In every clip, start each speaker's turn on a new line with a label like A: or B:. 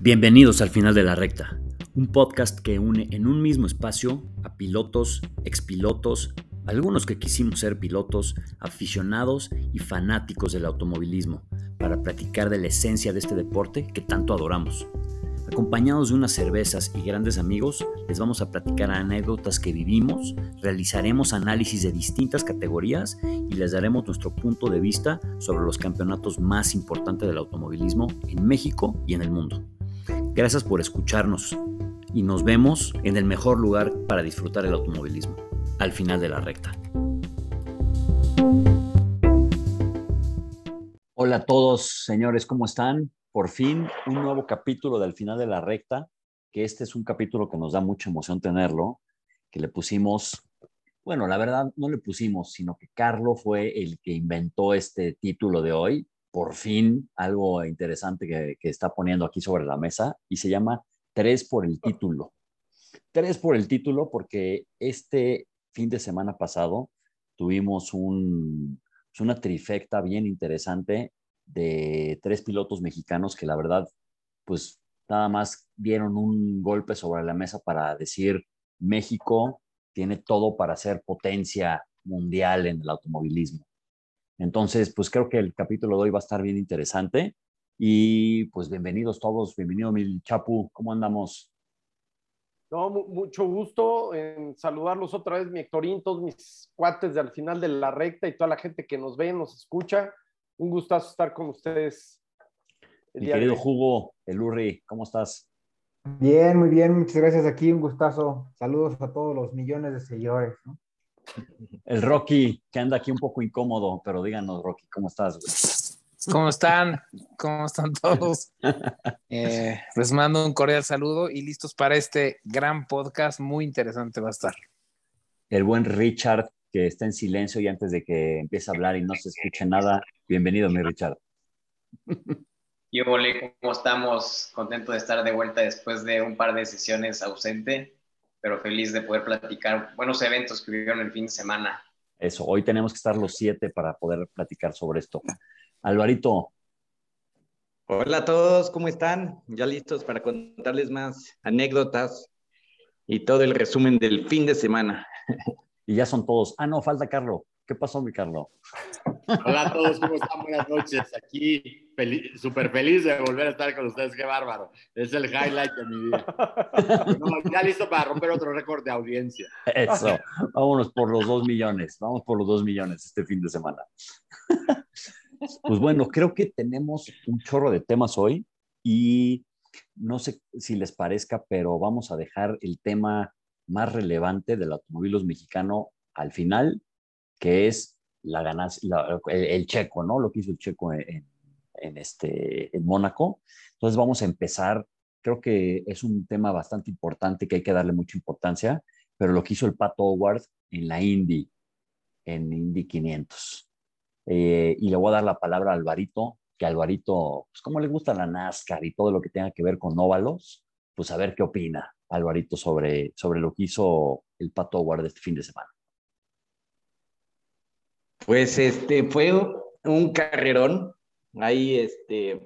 A: Bienvenidos al final de la recta, un podcast que une en un mismo espacio a pilotos, expilotos, algunos que quisimos ser pilotos, aficionados y fanáticos del automovilismo, para platicar de la esencia de este deporte que tanto adoramos. Acompañados de unas cervezas y grandes amigos, les vamos a platicar anécdotas que vivimos, realizaremos análisis de distintas categorías y les daremos nuestro punto de vista sobre los campeonatos más importantes del automovilismo en México y en el mundo. Gracias por escucharnos y nos vemos en el mejor lugar para disfrutar el automovilismo, al final de la recta. Hola a todos, señores, ¿cómo están? Por fin, un nuevo capítulo del final de la recta, que este es un capítulo que nos da mucha emoción tenerlo, que le pusimos, bueno, la verdad no le pusimos, sino que Carlo fue el que inventó este título de hoy, por fin algo interesante que, está poniendo aquí sobre la mesa y se llama Tres por el título. Tres por el título porque este fin de semana pasado tuvimos un, pues una trifecta bien interesante de tres pilotos mexicanos que la verdad, pues nada más dieron un golpe sobre la mesa para decir México tiene todo para ser potencia mundial en el automovilismo. Entonces, pues creo que el capítulo de hoy va a estar bien interesante. Y pues bienvenidos todos, bienvenido mi Chapu, ¿cómo andamos?
B: No, mucho gusto en saludarlos otra vez, mi Hectorín, todos mis cuates de al final de la recta y toda la gente que nos ve, nos escucha. Un gustazo estar con ustedes.
A: mi querido Hugo, el Urri, ¿cómo estás?
C: Bien, muy bien, muchas gracias aquí, un gustazo. Saludos a todos los millones de seguidores. ¿no?
A: El Rocky, que anda aquí un poco incómodo, pero díganos, Rocky, ¿cómo estás?
D: ¿Cómo están? ¿Cómo están todos? Eh, les mando un cordial saludo y listos para este gran podcast. Muy interesante va a estar.
A: El buen Richard, que está en silencio y antes de que empiece a hablar y no se escuche nada, bienvenido, mi Richard.
E: Yo, ¿cómo estamos? Contento de estar de vuelta después de un par de sesiones ausente pero feliz de poder platicar buenos eventos que vivieron el fin de semana.
A: Eso, hoy tenemos que estar los siete para poder platicar sobre esto. Alvarito.
F: Hola a todos, ¿cómo están? Ya listos para contarles más anécdotas y todo el resumen del fin de semana.
A: Y ya son todos. Ah, no, falta Carlos. ¿Qué pasó, mi Carlos?
G: Hola a todos, ¿cómo están? Buenas noches. Aquí, súper feliz de volver a estar con ustedes. Qué bárbaro. Es el highlight de mi vida. ya listo para romper otro récord de audiencia.
A: Eso. Vámonos por los dos millones. Vamos por los dos millones este fin de semana. Pues bueno, creo que tenemos un chorro de temas hoy y no sé si les parezca, pero vamos a dejar el tema más relevante del automóvil mexicano al final que es la ganancia, el, checo, ¿no? Lo que hizo el checo en, este, en Mónaco. Entonces vamos a empezar, creo que es un tema bastante importante que hay que darle mucha importancia, pero lo que hizo el Pato Howard en la Indy, en Indy 500. Eh, y le voy a dar la palabra a Alvarito, que Alvarito, pues como le gusta la NASCAR y todo lo que tenga que ver con óvalos, pues a ver qué opina Alvarito sobre, sobre lo que hizo el Pato Howard este fin de semana.
F: Pues este fue un carrerón. Ahí este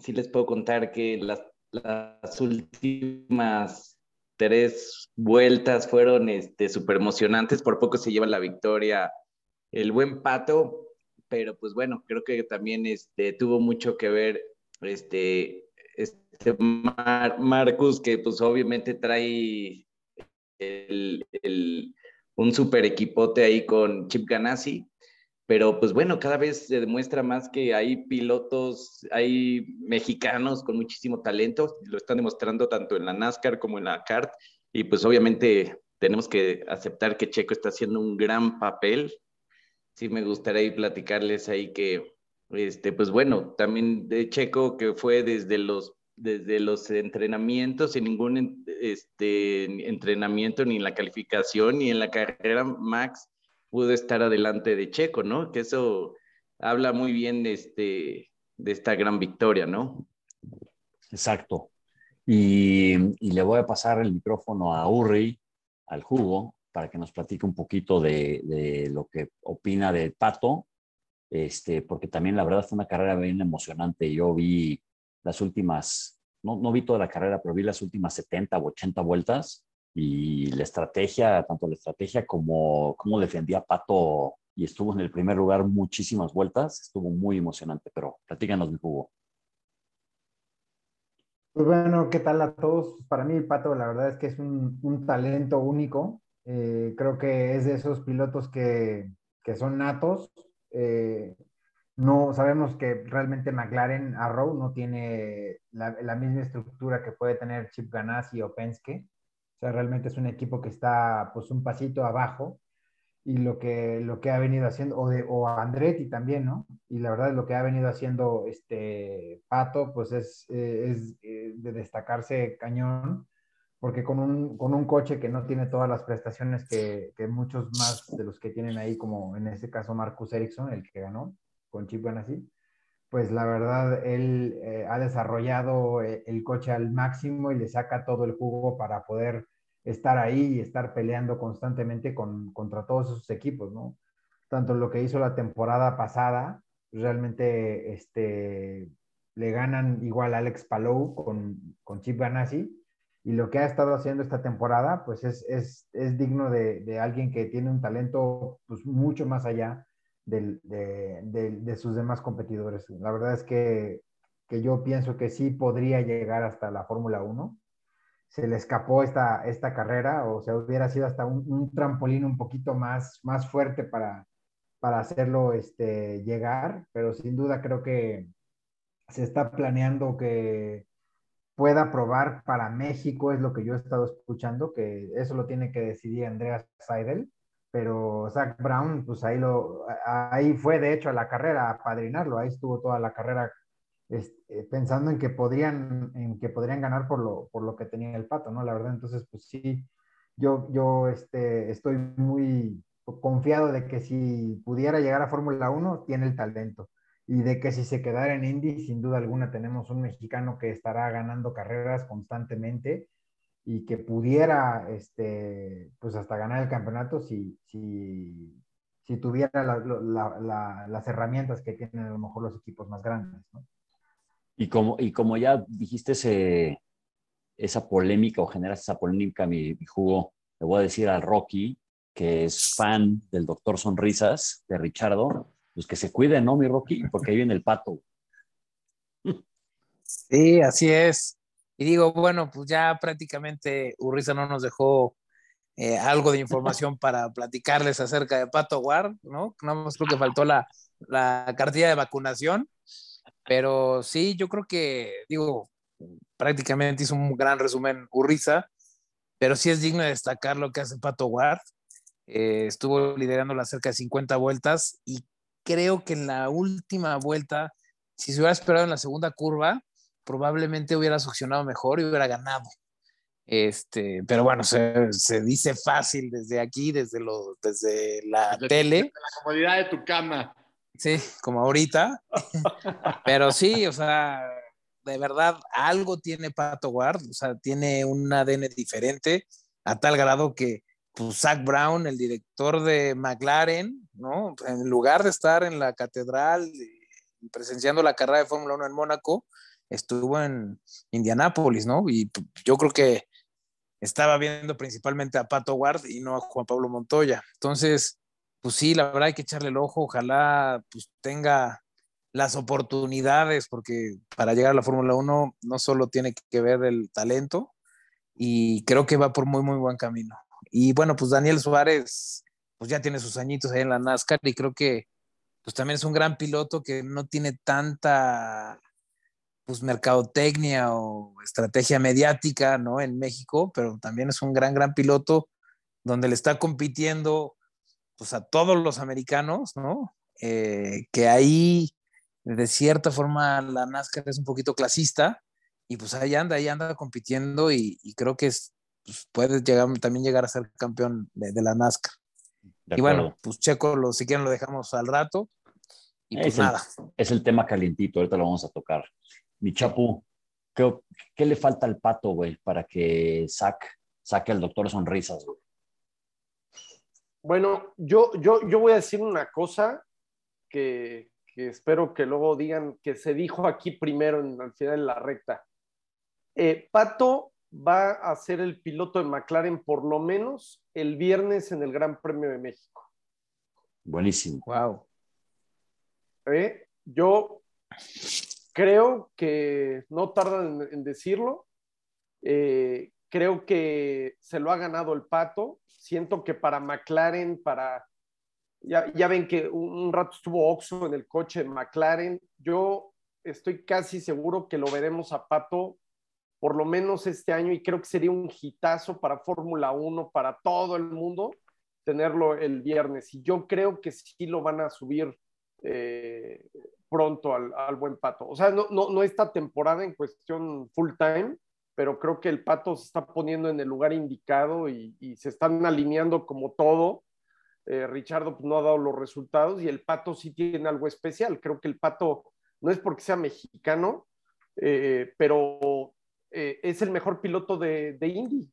F: sí les puedo contar que las, las últimas tres vueltas fueron este súper emocionantes. Por poco se lleva la victoria el buen Pato, pero pues bueno, creo que también este, tuvo mucho que ver este, este Marcus, que pues obviamente trae el, el, un super equipote ahí con Chip Ganassi pero pues bueno, cada vez se demuestra más que hay pilotos, hay mexicanos con muchísimo talento, lo están demostrando tanto en la NASCAR como en la CART, y pues obviamente tenemos que aceptar que Checo está haciendo un gran papel. Sí, me gustaría platicarles ahí que, este, pues bueno, también de Checo que fue desde los desde los entrenamientos, sin ningún este, entrenamiento, ni en la calificación, ni en la carrera, Max pudo estar adelante de Checo, ¿no? Que eso habla muy bien de, este, de esta gran victoria, ¿no?
A: Exacto. Y, le voy a pasar el micrófono a Urri, al jugo, para que nos platique un poquito de, lo que opina de Pato, este, porque también la verdad fue una carrera bien emocionante. Yo vi las últimas no, no vi toda la carrera, pero vi las últimas 70 o 80 vueltas y la estrategia, tanto la estrategia como cómo defendía Pato y estuvo en el primer lugar muchísimas vueltas, estuvo muy emocionante, pero platícanos mi jugo.
C: Pues bueno, ¿qué tal a todos? Para mí, Pato, la verdad es que es un, un talento único. Eh, creo que es de esos pilotos que, que son natos. Eh, no sabemos que realmente McLaren Arrow no tiene la, la, misma estructura que puede tener Chip Ganassi o Penske. Sea, realmente es un equipo que está pues un pasito abajo y lo que, lo que ha venido haciendo, o, de, o Andretti también, ¿no? Y la verdad, lo que ha venido haciendo este Pato, pues es, eh, es eh, de destacarse cañón, porque con un, con un coche que no tiene todas las prestaciones que, que, muchos más de los que tienen ahí, como en este caso Marcus Ericsson, el que ganó con Chip Ganassi, pues la verdad, él eh, ha desarrollado el coche al máximo y le saca todo el jugo para poder estar ahí y estar peleando constantemente con, contra todos esos equipos, ¿no? Tanto lo que hizo la temporada pasada, realmente este, le ganan igual a Alex Palou con, con Chip Ganassi, y lo que ha estado haciendo esta temporada, pues es, es, es digno de, de, alguien que tiene un talento pues, mucho más allá de, de, de, sus demás competidores. La verdad es que, que yo pienso que sí podría llegar hasta la Fórmula 1 se le escapó esta, esta carrera o se hubiera sido hasta un, un, trampolín un poquito más, más fuerte para, para hacerlo este, llegar, pero sin duda creo que se está planeando que pueda probar para México, es lo que yo he estado escuchando, que eso lo tiene que decidir Andreas Seidel, pero Zach Brown, pues ahí, lo, ahí fue de hecho a la carrera a padrinarlo, ahí estuvo toda la carrera este, pensando en que podrían, en que podrían ganar por lo, por lo que tenía el pato, ¿no? La verdad, entonces, pues sí, yo, yo este, estoy muy confiado de que si pudiera llegar a Fórmula 1, tiene el talento. Y de que si se quedara en Indy, sin duda alguna tenemos un mexicano que estará ganando carreras constantemente y que pudiera, este, pues hasta ganar el campeonato si, si, si tuviera la, la, la, las herramientas que tienen a lo mejor los equipos más grandes, ¿no?
A: Y como, y como ya dijiste esa polémica o generas esa polémica, mi, mi, jugo, le voy a decir al Rocky, que es fan del Doctor Sonrisas, de Richardo, pues que se cuide, ¿no, mi Rocky? Porque ahí viene el pato.
D: Sí, así es. Y digo, bueno, pues ya prácticamente Urriza no nos dejó eh, algo de información para platicarles acerca de Pato Ward, ¿no? Nada más creo que faltó la, la cartilla de vacunación pero sí, yo creo que, digo, prácticamente hizo un gran resumen Urriza, pero sí es digno de destacar lo que hace Pato Ward. Eh, estuvo liderando las cerca de 50 vueltas y creo que en la última vuelta, si se hubiera esperado en la segunda curva, probablemente hubiera succionado mejor y hubiera ganado. Este, pero bueno, se, se dice fácil desde aquí, desde, lo, desde la desde tele.
G: La comodidad de tu cama.
D: Sí, como ahorita. Pero sí, o sea, de verdad, algo tiene Pato Ward, o sea, tiene un ADN diferente, a tal grado que pues, Zach Brown, el director de McLaren, ¿no? En lugar de estar en la catedral presenciando la carrera de Fórmula 1 en Mónaco, estuvo en Indianápolis, ¿no? Y yo creo que estaba viendo principalmente a Pato Ward y no a Juan Pablo Montoya. Entonces, pues sí, la verdad hay que echarle el ojo, ojalá pues tenga las oportunidades, porque para llegar a la Fórmula 1 no solo tiene que ver el talento, y creo que va por muy, muy buen camino. Y bueno, pues Daniel Suárez, pues ya tiene sus añitos ahí en la NASCAR y creo que pues también es un gran piloto que no tiene tanta pues mercadotecnia o estrategia mediática, ¿no? En México, pero también es un gran, gran piloto donde le está compitiendo pues a todos los americanos, ¿no? Eh, que ahí, de cierta forma, la NASCAR es un poquito clasista y pues ahí anda, ahí anda compitiendo y, y creo que es, pues puede llegar, también llegar a ser campeón de, de la NASCAR. Y bueno, pues Checo, lo, si quieren lo dejamos al rato. Y pues
A: es
D: nada.
A: El, es el tema calientito, ahorita lo vamos a tocar. Mi chapu, ¿qué, qué le falta al pato, güey, para que saque, saque al doctor Sonrisas, güey?
B: Bueno, yo, yo, yo voy a decir una cosa que, que, espero que luego digan que se dijo aquí primero en, al final de la recta. Eh, Pato va a ser el piloto de McLaren por lo menos el viernes en el Gran Premio de México.
A: Buenísimo.
D: Wow.
B: ¿Eh? Yo creo que no tardan en, en decirlo. Eh, creo que se lo ha ganado el pato. Siento que para McLaren, para. Ya, ya ven que un, rato estuvo Oxo en el coche de McLaren. Yo estoy casi seguro que lo veremos a Pato por lo menos este año y creo que sería un hitazo para Fórmula 1, para todo el mundo, tenerlo el viernes. Y yo creo que sí lo van a subir eh, pronto al, al, buen Pato. O sea, no, no, no esta temporada en cuestión full time, pero creo que el Pato se está poniendo en el lugar indicado y, y se están alineando como todo. Eh, Richardo pues, no ha dado los resultados y el Pato sí tiene algo especial. Creo que el Pato no es porque sea mexicano, eh, pero eh, es el mejor piloto de, de Indy.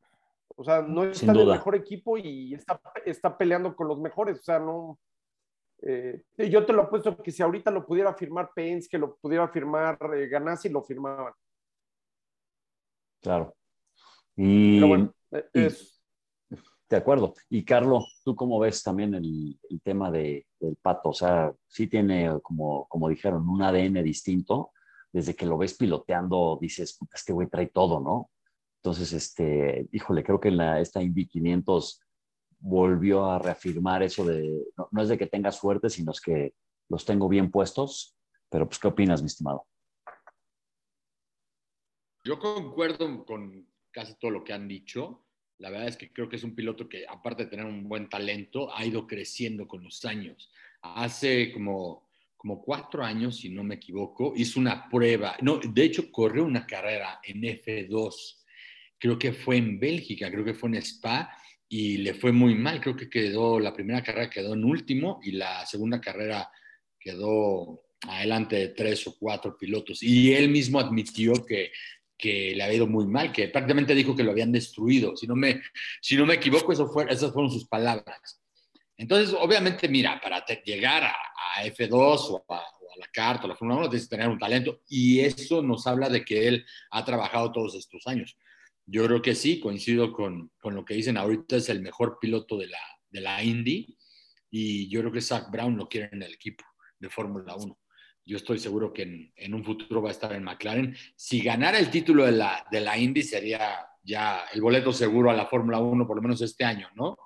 B: O sea, no está en el mejor equipo y está, está peleando con los mejores. O sea, no. Eh, yo te lo apuesto que si ahorita lo pudiera firmar Pence, que lo pudiera firmar eh, Ganassi, lo firmaban.
A: Claro. Y,
B: Pero bueno,
A: y-
B: es,
A: de acuerdo. Y Carlos, ¿tú cómo ves también el, el tema de, del pato? O sea, sí tiene, como, como dijeron, un ADN distinto. Desde que lo ves piloteando, dices, "Puta, este güey trae todo, ¿no? Entonces, este, híjole, creo que en la, esta Indy 500 volvió a reafirmar eso de, no, no es de que tenga suerte, sino es que los tengo bien puestos. Pero, pues, ¿qué opinas, mi estimado?
G: Yo concuerdo con casi todo lo que han dicho. La verdad es que creo que es un piloto que, aparte de tener un buen talento, ha ido creciendo con los años. Hace como, como cuatro años, si no me equivoco, hizo una prueba. No, de hecho, corrió una carrera en F2. Creo que fue en Bélgica, creo que fue en Spa y le fue muy mal. Creo que quedó, la primera carrera quedó en último y la segunda carrera quedó adelante de tres o cuatro pilotos. Y él mismo admitió que que le había ido muy mal, que prácticamente dijo que lo habían destruido. Si no me, si no me equivoco, eso fue, esas fueron sus palabras. Entonces, obviamente, mira, para te, llegar a, a, F2 o a, o a la carta, o la Fórmula 1, tienes que tener un talento. Y eso nos habla de que él ha trabajado todos estos años. Yo creo que sí, coincido con, con lo que dicen ahorita, es el mejor piloto de la, de la Indy. Y yo creo que Zach Brown lo quiere en el equipo de Fórmula 1 yo estoy seguro que en, un futuro va a estar en McLaren. Si ganara el título de la, de la Indy, sería ya el boleto seguro a la Fórmula 1, por lo menos este año, ¿no?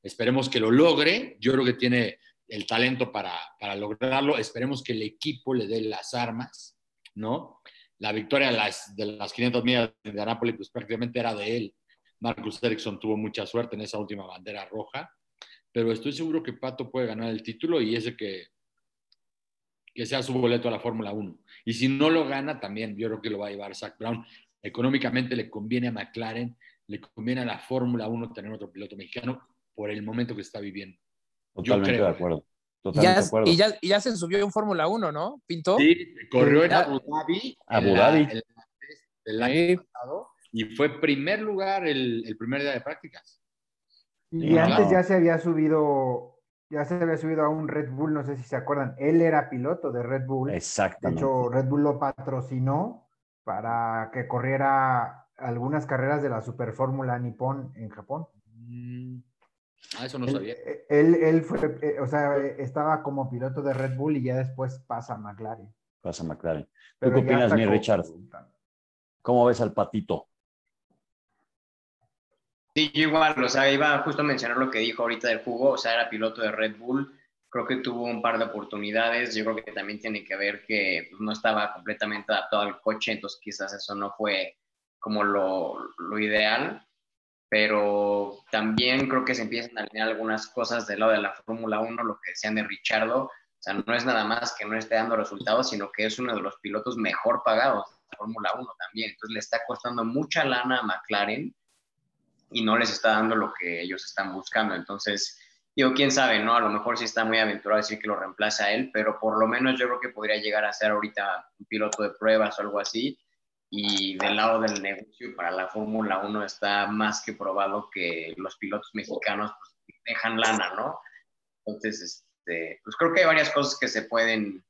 G: Esperemos que lo logre. Yo creo que tiene el talento para, para lograrlo. Esperemos que el equipo le dé las armas, ¿no? La victoria de las, de las 500 millas de Anápolis, pues prácticamente era de él. Marcus Ericsson tuvo mucha suerte en esa última bandera roja, pero estoy seguro que Pato puede ganar el título y ese que que sea su boleto a la Fórmula 1. Y si no lo gana, también yo creo que lo va a llevar Zach Brown. Económicamente le conviene a McLaren, le conviene a la Fórmula 1 tener otro piloto mexicano por el momento que está viviendo.
A: Totalmente
G: yo creo.
A: de acuerdo. Totalmente
D: Ya,
A: de acuerdo.
D: y, ya, y ya se subió en Fórmula 1, ¿no? ¿Pintó?
G: Sí, corrió en
D: Ya.
G: Abu Dhabi.
A: Abu
G: en la-
A: Dhabi.
G: en la- pasado, y fue primer lugar el, el primer día de prácticas.
C: Y antes
A: claro.
C: ya se había subido, ya se había subido a un Red Bull, no sé si se acuerdan. Él era piloto de Red Bull. De
A: Exactamente.
C: hecho, Red Bull lo patrocinó para que corriera algunas carreras de la Super Fórmula Nippon en Japón.
G: Mm, Ah, eso no
C: Él,
G: sabía.
C: él, él fue, eh, o sea, eh, estaba como piloto de Red Bull y ya después pasa a McLaren.
A: Pasa McLaren. ¿Tú qué opinas, mi Richard? ¿Cómo ves al patito?
E: Sí, yo igual, o sea, iba justo a mencionar lo que dijo ahorita del jugo, o sea, era piloto de Red Bull, creo que tuvo un par de oportunidades, yo creo que también tiene que ver que pues, no estaba completamente adaptado al coche, entonces quizás eso no fue como lo, lo ideal, pero también creo que se empiezan a alinear algunas cosas del lado de la Fórmula 1, lo que decían de Richardo, o sea, no es nada más que no esté dando resultados, sino que es uno de los pilotos mejor pagados de la Fórmula 1 también, entonces le está costando mucha lana a McLaren y no les está dando lo que ellos están buscando. Entonces, digo, quién sabe, ¿no? A lo mejor sí está muy aventurado decir que lo reemplace a él, pero por lo menos yo creo que podría llegar a ser ahorita un piloto de pruebas o algo así. Y del lado del negocio para la Fórmula 1 está más que probado que los pilotos mexicanos pues, dejan lana, ¿no? Entonces, este, pues creo que hay varias cosas que se pueden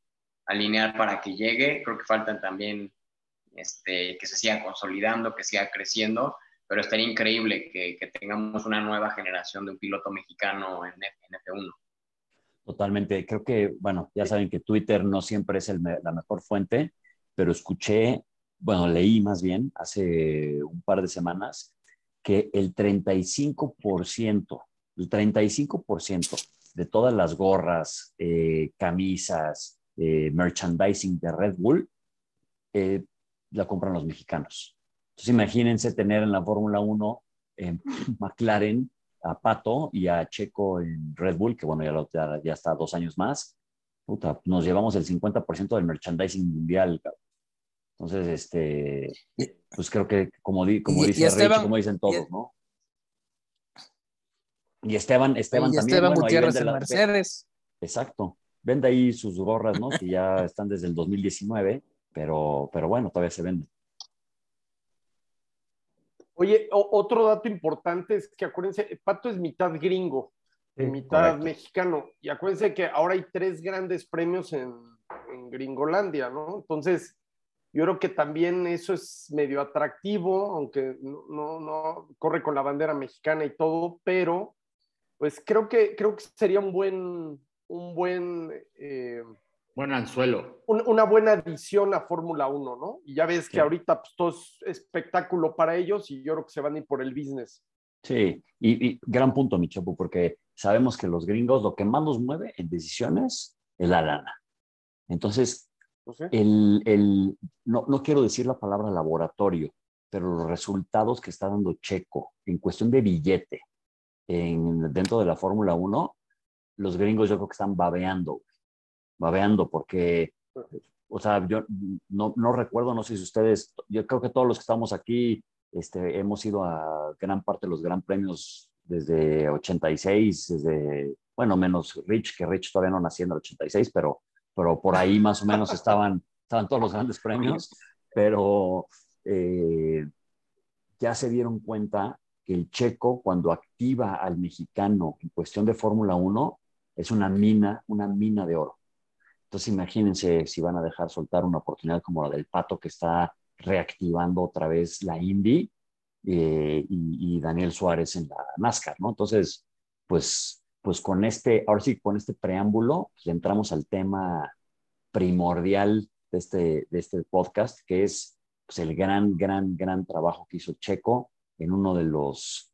E: alinear para que llegue. Creo que faltan también este, que se siga consolidando, que siga creciendo, pero estaría increíble que, que tengamos una nueva generación de un piloto mexicano en, en F1.
A: Totalmente. Creo que, bueno, ya saben que Twitter no siempre es el la mejor fuente, pero escuché, bueno, leí más bien hace un par de semanas que el 35%, el 35% de todas las gorras, eh, camisas, eh, merchandising de Red Bull, eh, la compran los mexicanos. Entonces imagínense tener en la Fórmula 1 en McLaren a Pato y a Checo en Red Bull, que bueno, ya, lo, ya, está dos años más. Puta, nos llevamos el 50% del merchandising mundial. Entonces, este, pues creo que como, como dice Rich, como dicen todos, ¿no? Y Esteban, Esteban
D: y
A: también.
D: Esteban Gutiérrez en Mercedes.
A: Exacto. Vende ahí sus gorras, ¿no? Que ya están desde el 2019, pero, pero bueno, todavía se venden.
B: Oye, otro dato importante es que acuérdense, Pato es mitad gringo, mitad mexicano. Y acuérdense que ahora hay tres grandes premios en, Gringolandia, ¿no? Entonces, yo creo que también eso es medio atractivo, aunque no, no, corre con la bandera mexicana y todo, pero pues creo que, creo que sería un buen, un buen eh,
G: Buen anzuelo.
B: una buena adición a Fórmula 1, ¿no? Y ya ves que ahorita pues, todo es espectáculo para ellos y yo creo que se van a ir por el business.
A: Sí, y, gran punto, mi chapo, porque sabemos que los gringos lo que más los mueve en decisiones es la lana. Entonces, pues el, el, no, no quiero decir la palabra laboratorio, pero los resultados que está dando Checo en cuestión de billete en, dentro de la Fórmula 1, los gringos yo creo que están babeando babeando, porque, o sea, yo no, no recuerdo, no sé si ustedes, yo creo que todos los que estamos aquí este, hemos ido a gran parte de los gran premios desde 86, desde, bueno, menos Rich, que Rich todavía no nació en el 86, pero, pero por ahí más o menos estaban, estaban todos los grandes premios, pero eh, ya se dieron cuenta que el checo, cuando activa al mexicano en cuestión de Fórmula 1, es una mina, una mina de oro. Entonces imagínense si van a dejar soltar una oportunidad como la del Pato que está reactivando otra vez la Indy eh, y, Daniel Suárez en la NASCAR, ¿no? Entonces, pues, pues con este, ahora sí, con este preámbulo, pues entramos al tema primordial de este, de este podcast, que es pues, el gran, gran, gran trabajo que hizo Checo en uno de los,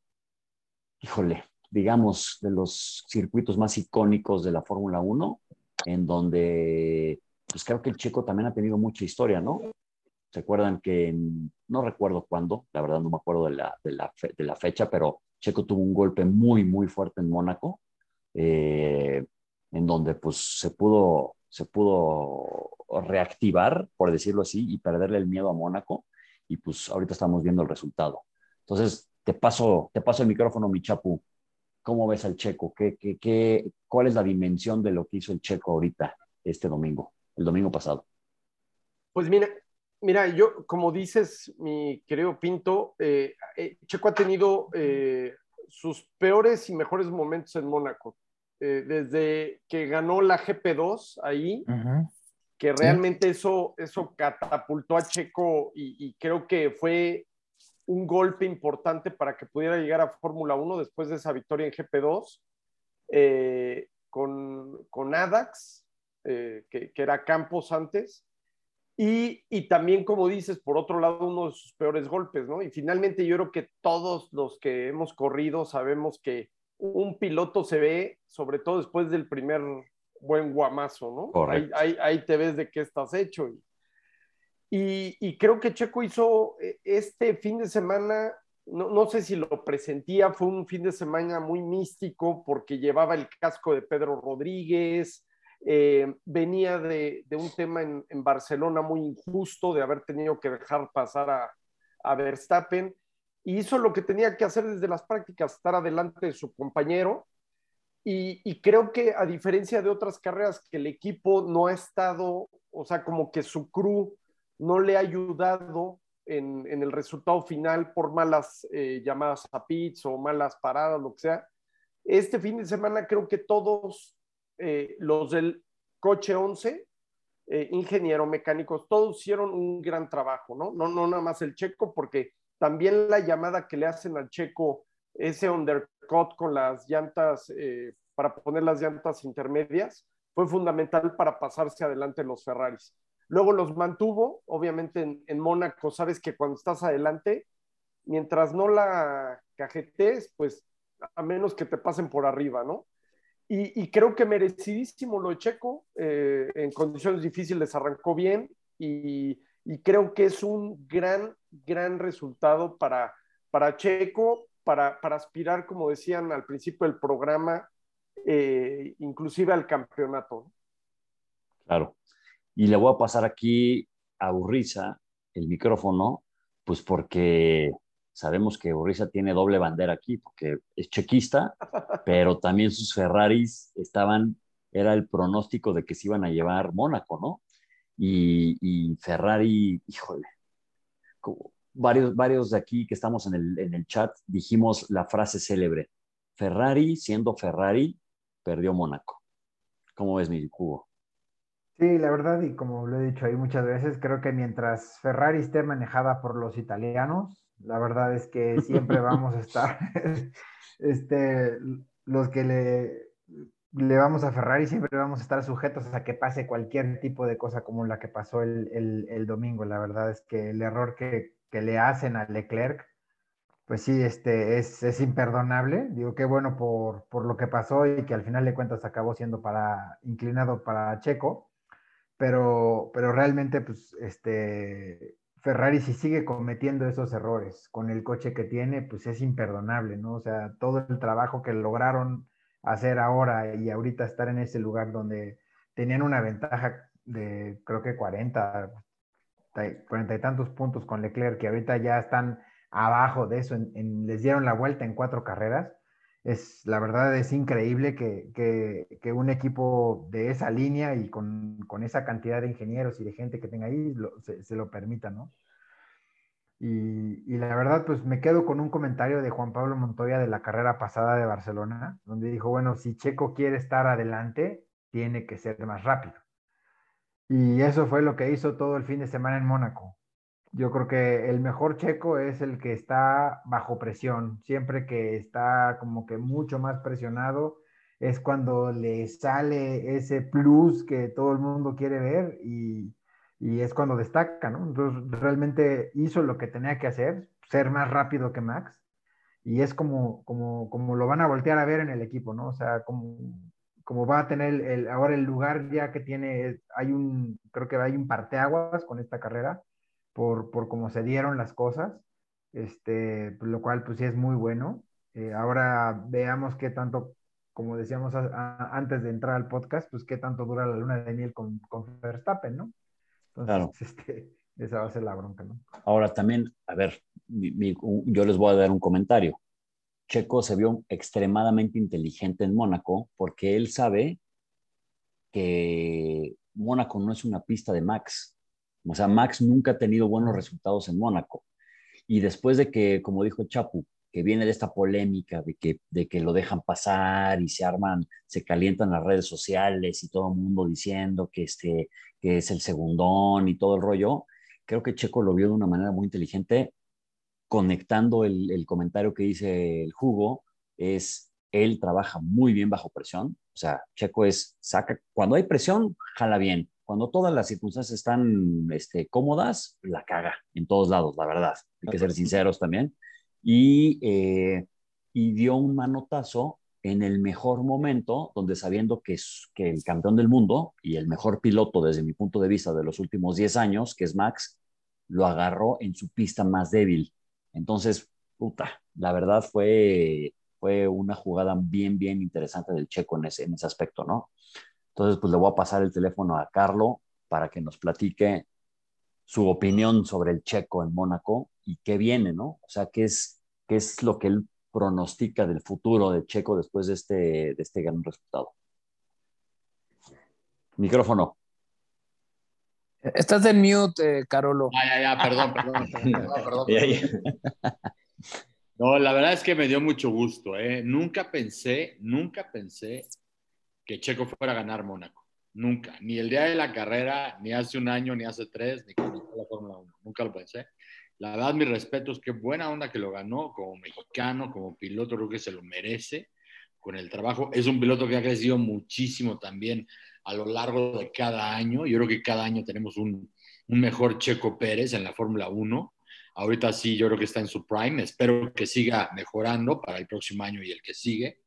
A: híjole, digamos, de los circuitos más icónicos de la Fórmula 1, en donde, pues creo que el Checo también ha tenido mucha historia, ¿no? ¿Se acuerdan que, no recuerdo cuándo, la verdad no me acuerdo de la, de la, de la fecha, pero Checo tuvo un golpe muy, muy fuerte en Mónaco, eh, en donde pues se pudo, se pudo reactivar, por decirlo así, y perderle el miedo a Mónaco, y pues ahorita estamos viendo el resultado. Entonces, te paso, te paso el micrófono, mi chapu. ¿Cómo ves al Checo? ¿Qué, qué, qué, ¿Cuál es la dimensión de lo que hizo el Checo ahorita, este domingo, el domingo pasado?
B: Pues mira, mira, yo, como dices, mi querido Pinto, eh, eh, Checo ha tenido eh, sus peores y mejores momentos en Mónaco. desde que ganó la GP2 ahí, que realmente eso, eso catapultó a Checo y creo que fue un golpe importante para que pudiera llegar a Fórmula 1 después de esa victoria en GP2 eh, con, con, Adax, eh, que, era Campos antes. Y, y, también, como dices, por otro lado, uno de sus peores golpes, ¿no? Y finalmente yo creo que todos los que hemos corrido sabemos que un piloto se ve, sobre todo después del primer buen guamazo, ¿no? Ahí, ahí, ahí, te ves de qué estás hecho. Y, y, creo que Checo hizo eh, este fin de semana, no, sé si lo presentía, fue un fin de semana muy místico porque llevaba el casco de Pedro Rodríguez, eh, venía de, un tema en, Barcelona muy injusto de haber tenido que dejar pasar a, a Verstappen y hizo lo que tenía que hacer desde las prácticas, estar adelante de su compañero. Y, y, creo que a diferencia de otras carreras que el equipo no ha estado, o sea, como que su crew no le ha ayudado en, el resultado final por malas eh, llamadas a pits o malas paradas, lo que sea. Este fin de semana creo que todos eh, los del coche 11 eh, ingeniero, mecánicos, todos hicieron un gran trabajo, ¿no? ¿no? No nada más el checo, porque también la llamada que le hacen al checo, ese undercut con las llantas, eh, para poner las llantas intermedias, fue fundamental para pasarse adelante los Ferraris. Luego los mantuvo, obviamente en, en Mónaco, sabes que cuando estás adelante, mientras no la cajetes, pues a menos que te pasen por arriba, ¿no? Y, creo que merecidísimo lo de Checo, eh, en condiciones difíciles arrancó bien y, creo que es un gran, gran resultado para, para Checo, para, para aspirar, como decían al principio del programa, eh, inclusive al campeonato.
A: Claro. Y le voy a pasar aquí a Urriza el micrófono, pues porque Sabemos que Urriza tiene doble bandera aquí porque es chequista, pero también sus Ferraris estaban, era el pronóstico de que se iban a llevar Mónaco, ¿no? Y, Ferrari, híjole, varios, varios de aquí que estamos en el, en el chat dijimos la frase célebre, Ferrari, siendo Ferrari, perdió Mónaco. ¿Cómo ves, mi cubo?
C: Sí, la verdad, y como lo he dicho ahí muchas veces, creo que mientras Ferrari esté manejada por los italianos, la verdad es que siempre vamos a estar, este, los que le, le vamos a Ferrari siempre vamos a estar sujetos a que pase cualquier tipo de cosa como la que pasó el, domingo. La verdad es que el error que, le hacen a Leclerc, pues sí, este, es, imperdonable. Digo, qué bueno por, por, lo que pasó y que al final de cuentas acabó siendo para, inclinado para Checo. Pero, pero realmente, pues, este, Ferrari si sigue cometiendo esos errores con el coche que tiene, pues es imperdonable, ¿no? O sea, todo el trabajo que lograron hacer ahora y ahorita estar en ese lugar donde tenían una ventaja de creo que 40, 40 y tantos puntos con Leclerc, que ahorita ya están abajo de eso, les dieron la vuelta en cuatro carreras. Es, la verdad es increíble que, un equipo de esa línea y con, esa cantidad de ingenieros y de gente que tenga ahí se, lo permita, ¿no? Y, y, la verdad, pues me quedo con un comentario de Juan Pablo Montoya de la carrera pasada de Barcelona, donde dijo, bueno, si Checo quiere estar adelante, tiene que ser más rápido. Y eso fue lo que hizo todo el fin de semana en Mónaco. Yo creo que el mejor checo es el que está bajo presión. Siempre que está como que mucho más presionado, es cuando le sale ese plus que todo el mundo quiere ver y, es cuando destaca, ¿no? Entonces realmente hizo lo que tenía que hacer, ser más rápido que Max. Y es como, como, como lo van a voltear a ver en el equipo, ¿no? O sea, como, como va a tener el, ahora el lugar ya que tiene, hay un, creo que hay un parteaguas con esta carrera por, por cómo se dieron las cosas, este, lo cual pues sí es muy bueno. Eh, ahora veamos qué tanto, como decíamos antes de entrar al podcast, pues qué tanto dura la luna de miel con, con Verstappen, ¿no? Entonces, este, esa va a ser la bronca, ¿no?
A: Ahora también, a ver, yo les voy a dar un comentario. Checo se vio extremadamente inteligente en Mónaco porque él sabe que Mónaco no es una pista de Max. O sea, Max nunca ha tenido buenos resultados en Mónaco. Y después de que, como dijo Chapu, que viene de esta polémica de que, de que lo dejan pasar y se arman, se calientan las redes sociales y todo el mundo diciendo que, este, que es el segundón y todo el rollo, creo que Checo lo vio de una manera muy inteligente, conectando el, el comentario que dice el jugo, es él trabaja muy bien bajo presión, o sea, Checo es, saca, cuando hay presión, jala bien, cuando todas las circunstancias están este, cómodas, la caga en todos lados, la verdad. Hay que ser sinceros también. Y, eh, y dio un manotazo en el mejor momento, donde sabiendo que, es, que el campeón del mundo y el mejor piloto desde mi punto de vista de los últimos 10 años, que es Max, lo agarró en su pista más débil. Entonces, puta, la verdad fue, fue una jugada bien, bien interesante del checo en ese, en ese aspecto, ¿no? Entonces, pues le voy a pasar el teléfono a Carlo para que nos platique su opinión sobre el checo en Mónaco y qué viene, ¿no? O sea, qué es, qué es lo que él pronostica del futuro de Checo después de este, de este gran resultado. Micrófono.
D: Estás en mute, Carolo.
G: Ah, ya, ya, perdón, perdón, perdón, perdón, No, la verdad es que me dio mucho gusto, ¿eh? Nunca pensé, nunca pensé que Checo fuera a ganar Mónaco. Nunca. Ni el día de la carrera, ni hace un año, ni hace tres, ni cuando la Fórmula 1. Nunca lo pensé. La verdad, mi respeto es que buena onda que lo ganó como mexicano, como piloto, creo que se lo merece con el trabajo. Es un piloto que ha crecido muchísimo también a lo largo de cada año. Yo creo que cada año tenemos un, un mejor Checo Pérez en la Fórmula 1. Ahorita sí, yo creo que está en su prime. Espero que siga mejorando para el próximo año y el que sigue.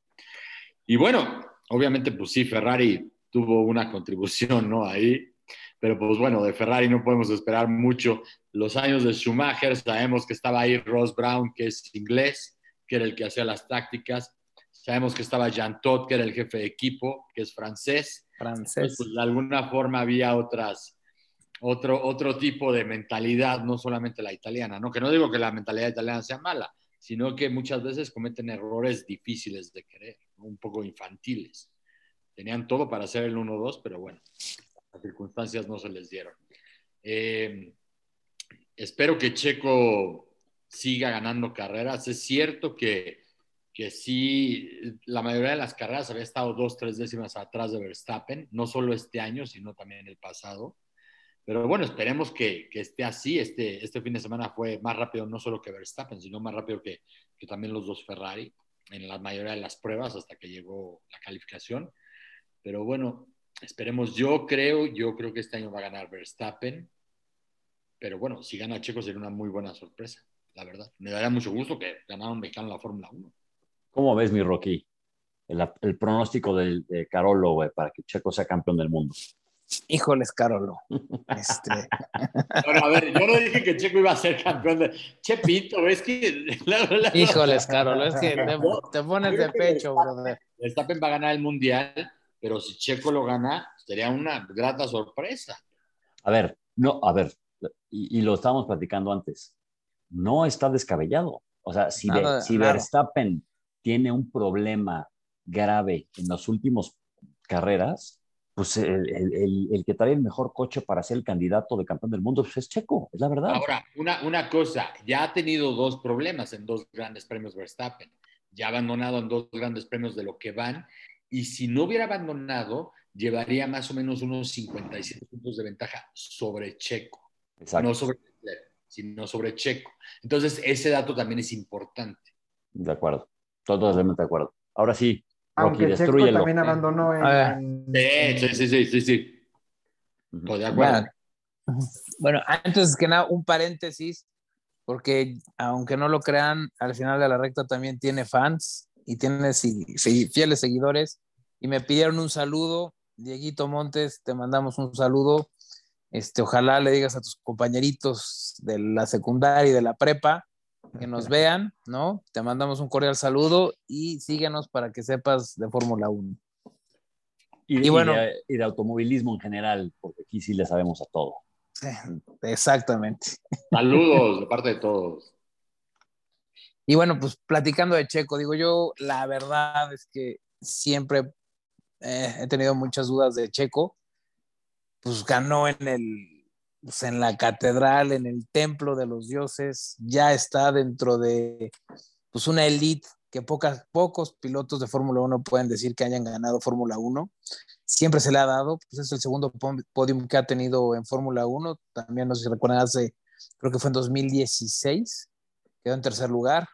G: Y bueno, obviamente, pues sí, Ferrari tuvo una contribución, ¿no? Ahí. Pero pues bueno, de Ferrari no podemos esperar mucho. Los años de Schumacher, sabemos que estaba ahí Ross Brown, que es inglés, que era el que hacía las tácticas. Sabemos que estaba Jean Todt, que era el jefe de equipo, que es francés.
D: Francés.
G: Pues, de alguna forma había otras, otro, otro tipo de mentalidad, no solamente la italiana, ¿no? Que no digo que la mentalidad italiana sea mala, sino que muchas veces cometen errores difíciles de querer, ¿no? Un poco infantiles. Tenían todo para hacer el 1-2, pero bueno, las circunstancias no se les dieron. Eh, espero que Checo siga ganando carreras. Es cierto que, que sí, la mayoría de las carreras había estado dos, tres décimas atrás de Verstappen, no solo este año, sino también el pasado. Pero bueno, esperemos que, que, esté así. Este, este fin de semana fue más rápido no solo que Verstappen, sino más rápido que, que, también los dos Ferrari en la mayoría de las pruebas hasta que llegó la calificación. Pero bueno, esperemos. Yo creo, yo creo que este año va a ganar Verstappen. Pero bueno, si gana Checo sería una muy buena sorpresa, la verdad. Me daría mucho gusto que ganara un mexicano la Fórmula 1.
A: ¿Cómo ves, mi Rocky? El, pronóstico de, de Carolo, para que Checo sea campeón del mundo.
D: Híjoles, Carolo. Este...
G: Bueno, a ver, yo no dije que Checo iba a ser campeón de. Chepito, es que.
D: Híjoles, Carolo, es que te, te pones de pecho, brother.
G: Verstappen va a ganar el mundial, pero si Checo lo gana, sería una grata sorpresa.
A: A ver, no, a ver, y, y lo estábamos platicando antes. No está descabellado. O sea, si,
D: Nada,
A: de, si
D: claro.
A: Verstappen tiene un problema grave en las últimas carreras, pues el, el, el, el, que trae el mejor coche para ser el candidato de campeón del mundo pues es Checo, es la verdad.
G: Ahora, una, una cosa, ya ha tenido dos problemas en dos grandes premios Verstappen. Ya ha abandonado en dos grandes premios de lo que van. Y si no hubiera abandonado, llevaría más o menos unos 57 puntos de ventaja sobre Checo.
A: Exacto.
G: No sobre Leclerc, sino sobre Checo. Entonces, ese dato también es importante.
A: De acuerdo, totalmente de acuerdo. Ahora sí,
C: Aunque
A: destrúyelo.
C: también abandonó en...
D: A
G: Sí, sí, sí, sí, sí. sí. Estoy de acuerdo.
D: Bueno, bueno, antes que nada, un paréntesis, porque aunque no lo crean, al final de la recta también tiene fans y tiene fieles seguidores. Y me pidieron un saludo. Dieguito Montes, te mandamos un saludo. Este, ojalá le digas a tus compañeritos de la secundaria y de la prepa que nos vean, ¿no? Te mandamos un cordial saludo y síguenos para que sepas de Fórmula 1.
A: Y,
D: Y
A: y
D: bueno.
A: de, y de automovilismo en general, porque aquí sí le sabemos a todo.
D: Exactamente.
G: Saludos de parte de todos.
D: Y bueno, pues platicando de Checo, digo yo, la verdad es que siempre eh, he tenido muchas dudas de Checo. Pues ganó en el, pues en la catedral, en el templo de los dioses, ya está dentro de pues una elite que pocas, pocos pilotos de Fórmula 1 pueden decir que hayan ganado Fórmula 1. Siempre se le ha dado, pues es el segundo podium que ha tenido en Fórmula 1. También no sé si recuerdan, hace, creo que fue en 2016, quedó en tercer lugar.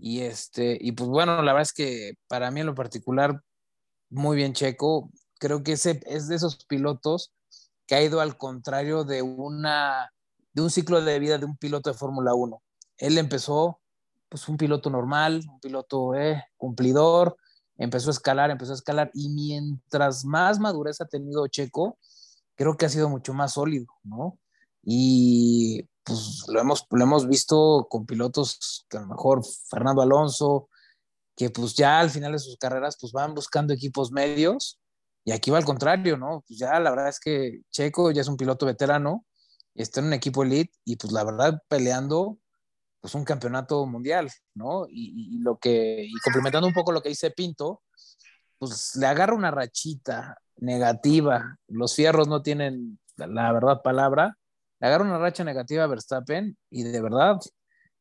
D: Y este, y pues bueno, la verdad es que para mí en lo particular, muy bien Checo. Creo que ese es de esos pilotos que ha ido al contrario de una de un ciclo de vida de un piloto de Fórmula 1. Él empezó pues un piloto normal, un piloto eh, cumplidor, empezó a escalar, empezó a escalar y mientras más madurez ha tenido Checo, creo que ha sido mucho más sólido, ¿no? Y pues lo hemos, lo hemos visto con pilotos que a lo mejor Fernando Alonso, que pues ya al final de sus carreras pues van buscando equipos medios y aquí va al contrario, ¿no? Pues ya la verdad es que Checo ya es un piloto veterano, está en un equipo elite y pues la verdad peleando pues un campeonato mundial, ¿no? Y, lo que, y complementando un poco lo que dice Pinto, pues le agarra una rachita negativa, los fierros no tienen la verdad palabra, le agarra una racha negativa a Verstappen y de verdad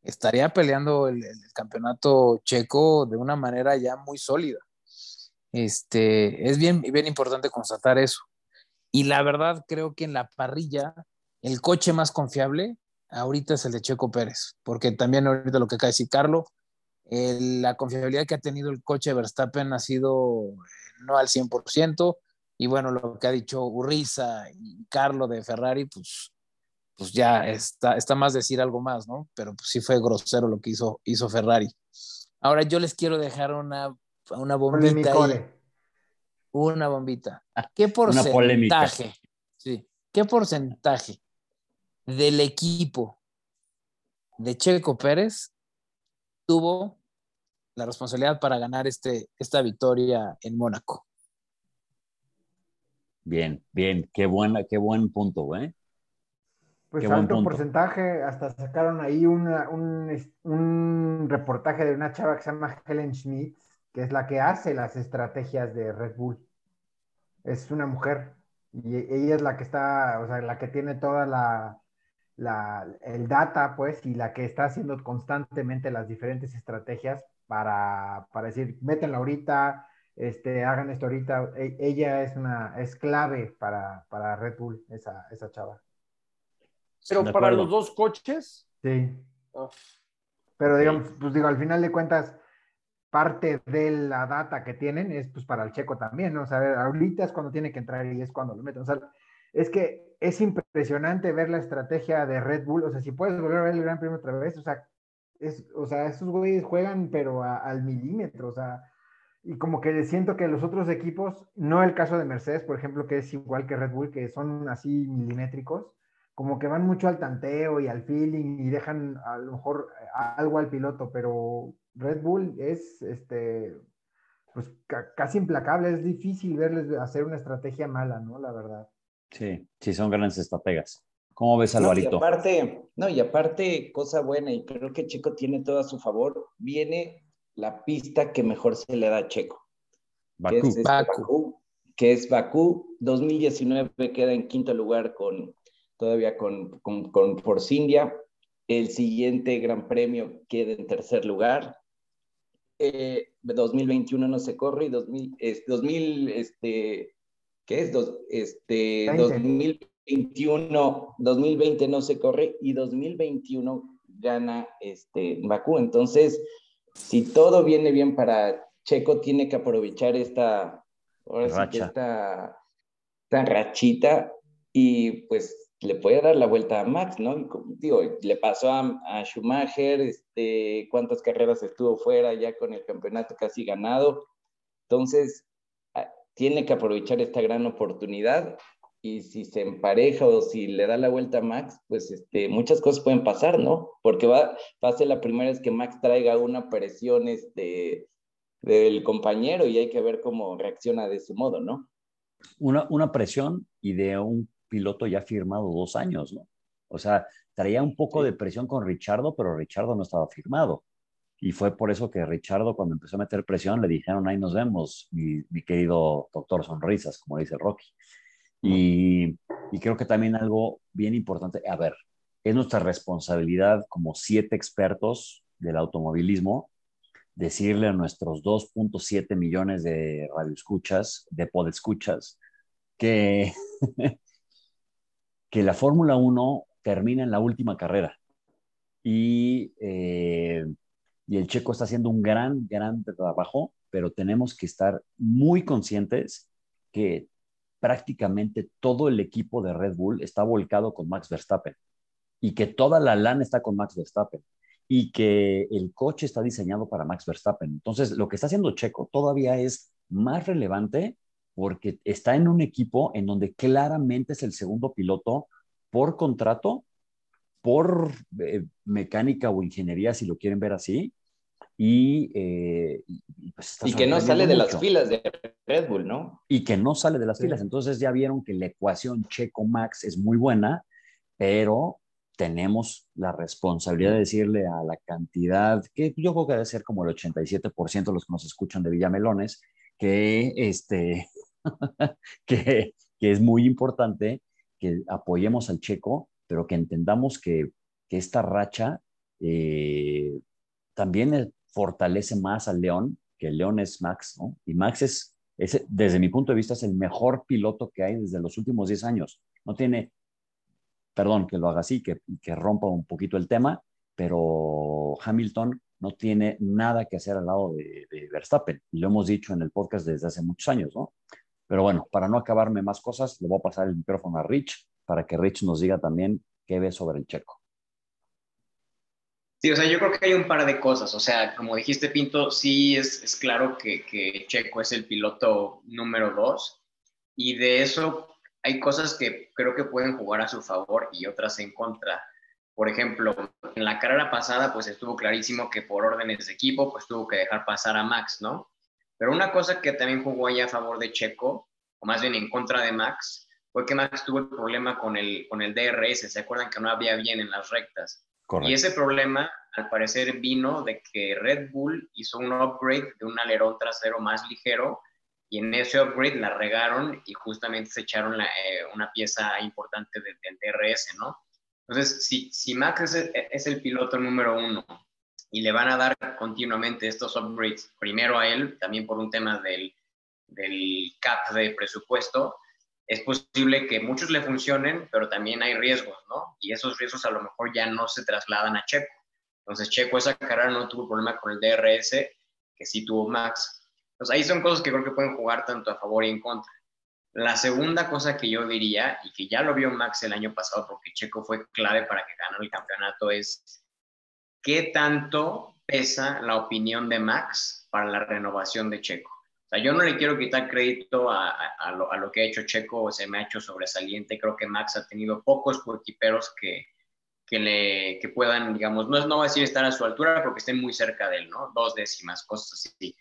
D: estaría peleando el, el, campeonato checo de una manera ya muy sólida. Este, es bien, bien importante constatar eso. Y la verdad, creo que en la parrilla, el coche más confiable ahorita es el de Checo Pérez, porque también ahorita lo que acaba de decir Carlos, la confiabilidad que ha tenido el coche Verstappen ha sido no al 100%, y bueno, lo que ha dicho Urriza y Carlos de Ferrari, pues, pues ya está, está más decir algo más, ¿no? Pero pues sí fue grosero lo que hizo, hizo Ferrari. Ahora yo les quiero dejar una, una bombita ahí. Una bombita. ¿Qué porcentaje? Sí. ¿Qué porcentaje del equipo de Checo Pérez tuvo la responsabilidad para ganar este, esta victoria en Mónaco.
A: Bien, bien, qué, buena, qué buen punto, ¿eh?
C: Pues alto porcentaje, hasta sacaron ahí un, un, reportaje de una chava que se llama Helen Schmidt, que es la que hace las estrategias de Red Bull. Es una mujer y ella es la que está, o sea, la que tiene toda la, la, el data, pues, y la que está haciendo constantemente las diferentes estrategias para, para decir, métanla ahorita, este, hagan esto ahorita. E, ella es una, es clave para, para Red Bull, esa, esa chava.
B: Pero para los dos coches.
C: Sí. Pero digamos, pues digo, al final de cuentas, parte de la data que tienen es pues para el checo también, ¿no? O sea, ahorita es cuando tiene que entrar y es cuando lo meten. O sea, es que es impresionante ver la estrategia de Red Bull. O sea, si puedes volver a ver el Gran Premio otra vez, o sea, es, o sea esos güeyes juegan, pero al milímetro, o sea, y como que siento que los otros equipos, no el caso de Mercedes, por ejemplo, que es igual que Red Bull, que son así milimétricos, como que van mucho al tanteo y al feeling y dejan a lo mejor algo al piloto, pero Red Bull es, este, pues casi implacable, es difícil verles hacer una estrategia mala, ¿no? La verdad.
A: Sí, sí, son grandes estrategas. ¿Cómo ves, Alvarito?
F: No, y aparte, no, y aparte, cosa buena, y creo que Checo tiene todo a su favor, viene la pista que mejor se le da a Checo.
A: Bakú.
F: Que es, Bakú. que es Bakú. 2019 queda en quinto lugar con, todavía con, con, con Force India. El siguiente Gran Premio queda en tercer lugar. 2021 eh, no se corre y 2000, es, 2000 este, ¿qué es? Dos, este, 2021, 2020 no se corre y 2021 gana este, Bakú. Entonces, si todo viene bien para Checo, tiene que aprovechar esta, ahora esta, rachita y pues le puede dar la vuelta a Max, ¿no? digo, le pasó a, Schumacher, este, cuántas carreras estuvo fuera ya con el campeonato casi ganado. Entonces, tiene que aprovechar esta gran oportunidad y si se empareja o si le da la vuelta a Max, pues este, muchas cosas pueden pasar, ¿no? Porque va, va a ser la primera vez que Max traiga una presión este, del compañero y hay que ver cómo reacciona de ese modo, ¿no?
A: Una, una presión y de un piloto ya firmado dos años, ¿no? O sea, traía un poco de presión con Richardo, pero Richardo no estaba firmado. Y fue por eso que Richardo, cuando empezó a meter presión, le dijeron, ahí nos vemos, mi, querido doctor Sonrisas, como dice Rocky. Y, y, creo que también algo bien importante, a ver, es nuestra responsabilidad como siete expertos del automovilismo decirle a nuestros 2.7 millones de radioescuchas, de podescuchas, que, que la Fórmula 1 termina en la última carrera. Y eh, y el checo está haciendo un gran, gran trabajo, pero tenemos que estar muy conscientes que prácticamente todo el equipo de Red Bull está volcado con Max Verstappen y que toda la lana está con Max Verstappen y que el coche está diseñado para Max Verstappen. Entonces, lo que está haciendo Checo todavía es más relevante porque está en un equipo en donde claramente es el segundo piloto por contrato, por eh, mecánica o ingeniería, si lo quieren ver así, y, eh,
F: pues, que no sale de las filas de Red Bull, ¿no?
A: Y que no sale de las filas. Entonces ya vieron que la ecuación Checo-Max es muy buena, pero tenemos la responsabilidad de decirle a la cantidad, que yo creo que debe ser como el 87% de los que nos escuchan de Villamelones, que, este, que, que es muy importante que apoyemos al Checo, pero que entendamos que, que esta racha eh, también fortalece más al León, que el León es Max, ¿no? Y Max es ese, desde mi punto de vista, es el mejor piloto que hay desde los últimos 10 años. No tiene, perdón que lo haga así, que, que rompa un poquito el tema, pero Hamilton no tiene nada que hacer al lado de, de, Verstappen. Y lo hemos dicho en el podcast desde hace muchos años, ¿no? Pero bueno, para no acabarme más cosas, le voy a pasar el micrófono a Rich para que Rich nos diga también qué ve sobre el checo.
E: Sí, o sea, yo creo que hay un par de cosas. O sea, como dijiste, Pinto, sí es, es claro que, que, Checo es el piloto número dos. Y de eso hay cosas que creo que pueden jugar a su favor y otras en contra. Por ejemplo, en la carrera pasada, pues estuvo clarísimo que por órdenes de equipo, pues tuvo que dejar pasar a Max, ¿no? Pero una cosa que también jugó ahí a favor de Checo, o más bien en contra de Max, fue que Max tuvo el problema con el, con el DRS. ¿Se acuerdan que no había bien en las rectas? Y ese problema, al parecer, vino de que Red Bull hizo un upgrade de un alerón trasero más ligero y en ese upgrade la regaron y justamente se echaron eh, una pieza importante del, DRS, ¿no? Entonces, si, si Max es el, piloto número uno y le van a dar continuamente estos upgrades, primero a él, también por un tema del, del cap de presupuesto, es posible que muchos le funcionen, pero también hay riesgos, ¿no? Y esos riesgos a lo mejor ya no se trasladan a Checo. Entonces, Checo esa carrera no tuvo problema con el DRS, que sí tuvo Max. Entonces, ahí son cosas que creo que pueden jugar tanto a favor y en contra. La segunda cosa que yo diría, y que ya lo vio Max el año pasado, porque Checo fue clave para que ganara el campeonato, es qué tanto pesa la opinión de Max para la renovación de Checo. O sea, yo no le quiero quitar crédito a, lo, que ha hecho Checo, se me ha hecho sobresaliente. Creo que Max ha tenido pocos coequiperos que, que puedan, digamos, no, no va a decir estar a su altura, pero que estén muy cerca de él, ¿no? Dos décimas, cosas así.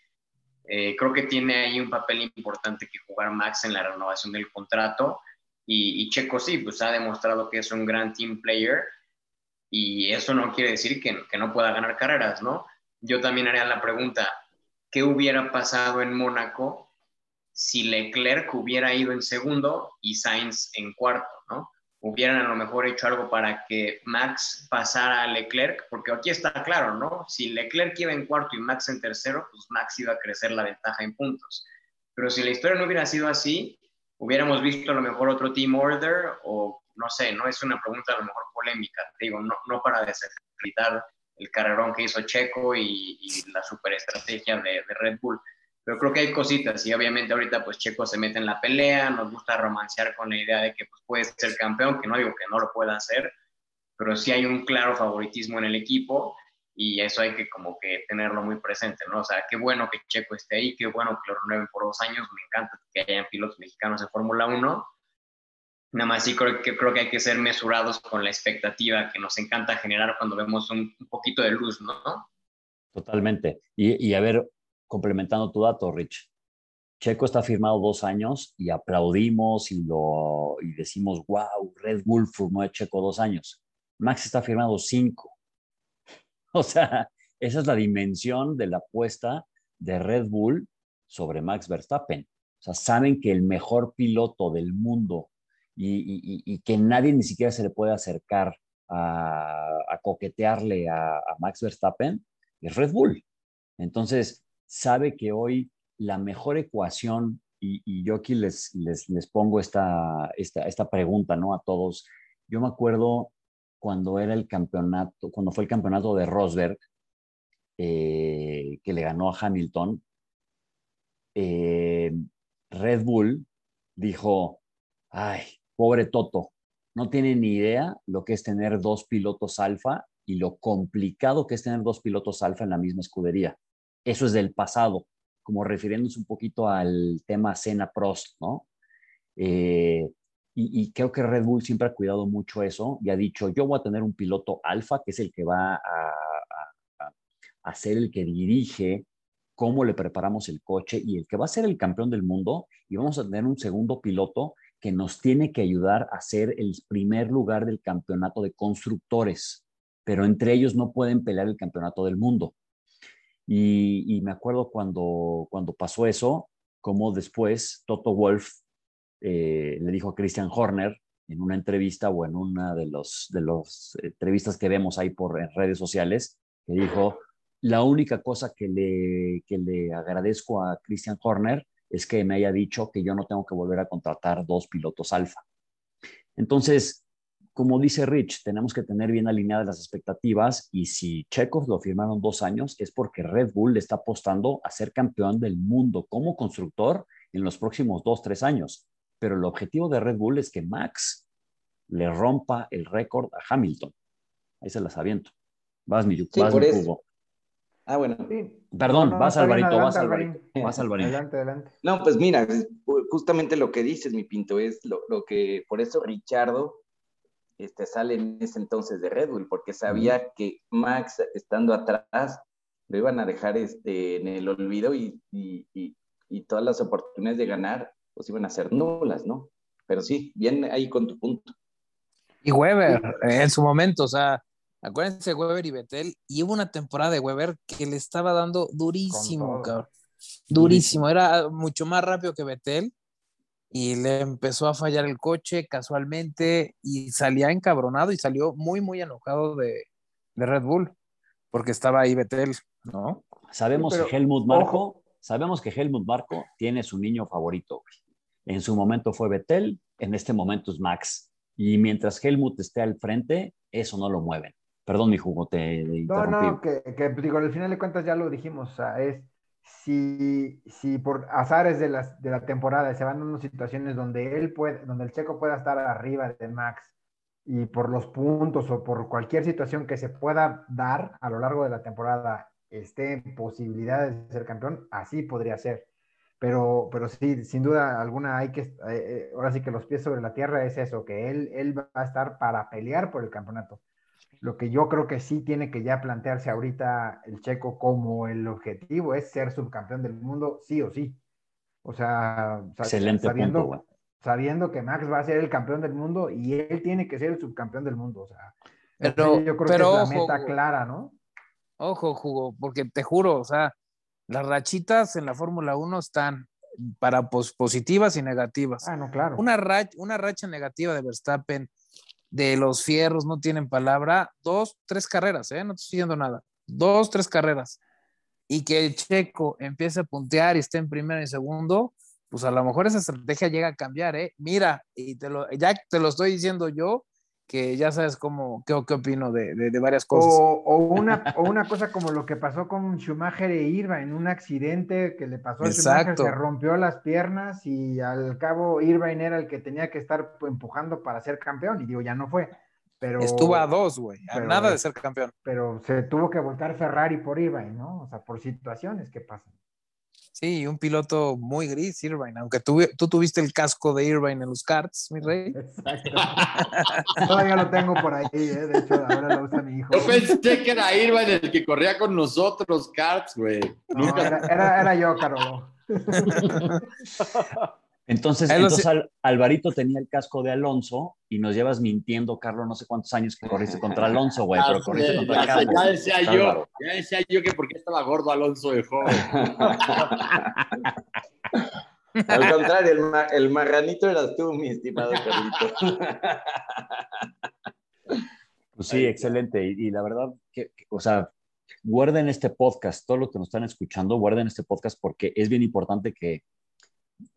E: Eh, creo que tiene ahí un papel importante que jugar Max en la renovación del contrato. Y, y, Checo sí, pues ha demostrado que es un gran team player. Y eso no quiere decir que, no pueda ganar carreras, ¿no? Yo también haría la pregunta, qué hubiera pasado en Mónaco si Leclerc hubiera ido en segundo y Sainz en cuarto, ¿no? Hubieran a lo mejor hecho algo para que Max pasara a Leclerc, porque aquí está claro, ¿no? Si Leclerc iba en cuarto y Max en tercero, pues Max iba a crecer la ventaja en puntos. Pero si la historia no hubiera sido así, hubiéramos visto a lo mejor otro team order o no sé, no es una pregunta a lo mejor polémica, digo, no, no para desacreditar el carrerón que hizo Checo y, la superestrategia de, Red Bull. Pero creo que hay cositas y obviamente ahorita pues Checo se mete en la pelea, nos gusta romancear con la idea de que pues puede ser campeón, que no digo que no lo pueda hacer, pero sí hay un claro favoritismo en el equipo y eso hay que como que tenerlo muy presente, ¿no? O sea, qué bueno que Checo esté ahí, qué bueno que lo renueven por dos años, me encanta que hayan pilotos mexicanos en Fórmula 1 Nada más sí creo que, creo que hay que ser mesurados con la expectativa que nos encanta generar cuando vemos un, poquito de luz, ¿no?
A: Totalmente. Y, a ver, complementando tu dato, Rich. Checo está firmado dos años y aplaudimos y, lo, y decimos, wow, Red Bull firmó a Checo dos años. Max está firmado cinco. O sea, esa es la dimensión de la apuesta de Red Bull sobre Max Verstappen. O sea, saben que el mejor piloto del mundo y, que nadie ni siquiera se le puede acercar a, coquetearle a, Max Verstappen, es Red Bull. Entonces, sabe que hoy la mejor ecuación, y, yo aquí les, les, pongo esta, esta, esta pregunta ¿no? a todos. Yo me acuerdo cuando era el campeonato, cuando fue el campeonato de Rosberg, eh, que le ganó a Hamilton, eh, Red Bull dijo, ay, Pobre Toto, no tiene ni idea lo que es tener dos pilotos alfa y lo complicado que es tener dos pilotos alfa en la misma escudería. Eso es del pasado, como refiriéndose un poquito al tema Senna Prost, ¿no? Eh, y, creo que Red Bull siempre ha cuidado mucho eso y ha dicho, yo voy a tener un piloto alfa, que es el que va a, a ser el que dirige cómo le preparamos el coche y el que va a ser el campeón del mundo y vamos a tener un segundo piloto que nos tiene que ayudar a ser el primer lugar del campeonato de constructores, pero entre ellos no pueden pelear el campeonato del mundo. Y, me acuerdo cuando, cuando pasó eso, como después Toto Wolf eh, le dijo a Christian Horner en una entrevista o en una de los de los entrevistas que vemos ahí por redes sociales, que dijo, la única cosa que le, que le agradezco a Christian Horner es que me haya dicho que yo no tengo que volver a contratar dos pilotos alfa. Entonces, como dice Rich, tenemos que tener bien alineadas las expectativas y si Checos lo firmaron dos años es porque Red Bull le está apostando a ser campeón del mundo como constructor en los próximos dos, tres años. Pero el objetivo de Red Bull es que Max le rompa el récord a Hamilton. Ahí se las aviento. Vas, mi,
F: Sí,
A: vas,
F: por
A: mi
F: eso. Ah, bueno.
C: Sí.
A: Perdón,
C: No, no,
A: vas Alvarito, vas Alvarito. Vas Alvarito.
C: Adelante, adelante.
F: No, pues mira, justamente lo que dices, mi Pinto, es lo, lo que, por eso Richardo este, sale en ese entonces de Red Bull, porque sabía que Max, estando atrás, lo iban a dejar este, en el olvido y, y, y, y todas las oportunidades de ganar, pues iban a ser nulas, ¿no? Pero sí, bien ahí con tu punto.
D: Y Weber, en su momento, o sea, acuérdense de Weber y Betel, y hubo una temporada de Weber que le estaba dando durísimo, cabrón. Durísimo, era mucho más rápido que Betel y le empezó a fallar el coche casualmente y salía encabronado y salió muy, muy enojado de, de Red Bull porque estaba ahí Betel, ¿no?
A: Sabemos
C: Pero,
A: que Helmut Marco,
C: ojo.
A: sabemos que Helmut Marco tiene su niño favorito. güey. En su momento fue Betel, en este momento es Max. Y mientras Helmut esté al frente, eso no lo mueven. Perdón, mi jugo, te
C: No, no, que, que, digo, al final de cuentas ya lo dijimos, o sea, es si, si por azares de, las, de la temporada se van dando situaciones donde él puede, donde el checo pueda estar arriba de Max y por los puntos o por cualquier situación que se pueda dar a lo largo de la temporada esté en posibilidades de ser campeón, así podría ser. Pero, pero sí, sin duda alguna hay que, eh, eh, ahora sí que los pies sobre la tierra es eso, que él, él va a estar para pelear por el campeonato. Lo que yo creo que sí tiene que ya plantearse ahorita el checo como el objetivo es ser subcampeón del mundo, sí o sí. O sea,
A: Excelente
C: sabiendo,
A: punto,
C: sabiendo que Max va a ser el campeón del mundo y él tiene que ser el subcampeón del mundo. O sea,
D: Pero-
C: yo creo
D: pero
C: que es
D: ojo,
C: la meta clara, ¿no?
D: Ojo, Jugo, porque te juro, o sea, las rachitas en la Fórmula 1 están para pos- positivas y negativas.
C: Ah, no, claro.
D: Una, rach- una racha negativa de Verstappen, de los fierros, no tienen palabra, dos, tres carreras, ¿eh? No estoy diciendo nada. Dos, tres carreras. Y que el checo empiece a puntear y esté en primero y segundo, pues a lo mejor esa estrategia llega a cambiar, ¿eh? Mira, y te lo, ya te lo estoy diciendo yo, que ya sabes cómo, qué, qué opino de, de- de varias cosas.
C: O, o una, o una cosa como lo que pasó con Schumacher e Irvine, en un accidente que le pasó a Schumacher,
D: Exacto.
C: se rompió las piernas y al cabo Irvine era el que tenía que estar empujando para ser campeón, y digo, ya no fue. Pero,
D: Estuvo a dos, güey, a
C: pero
D: nada de ser campeón.
C: pero se tuvo que volcar Ferrari por Irvine, ¿no? O sea, por situaciones que pasan.
D: Sí, un piloto muy gris, Irvine, aunque tú, tú tuviste el casco de Irvine en los karts, mi rey.
C: Exacto. Todavía lo tengo por ahí, ¿eh? de hecho, ahora lo usa mi hijo.
G: Yo pensé que era Irvine el que corría con nosotros, Carts, güey.
C: No, era, era, era yo, Carolo.
A: Entonces, entonces. Al- Alvarito tenía el casco de Alonso y nos llevas mintiendo, Carlos, no sé cuántos años que corriste contra Alonso, güey, pero corriste contra
G: ya,
A: Carlos.
G: ya decía yo,
A: Bárbaro.
G: ya decía yo que porque estaba gordo Alonso de joven.
F: Al contrario, el, ma- el marranito eras tú, mi estimado Carlito.
A: Pues sí, excelente. Y, y la verdad, que, que, o sea, guarden este podcast, todos los que nos están escuchando, guarden este podcast porque es bien importante que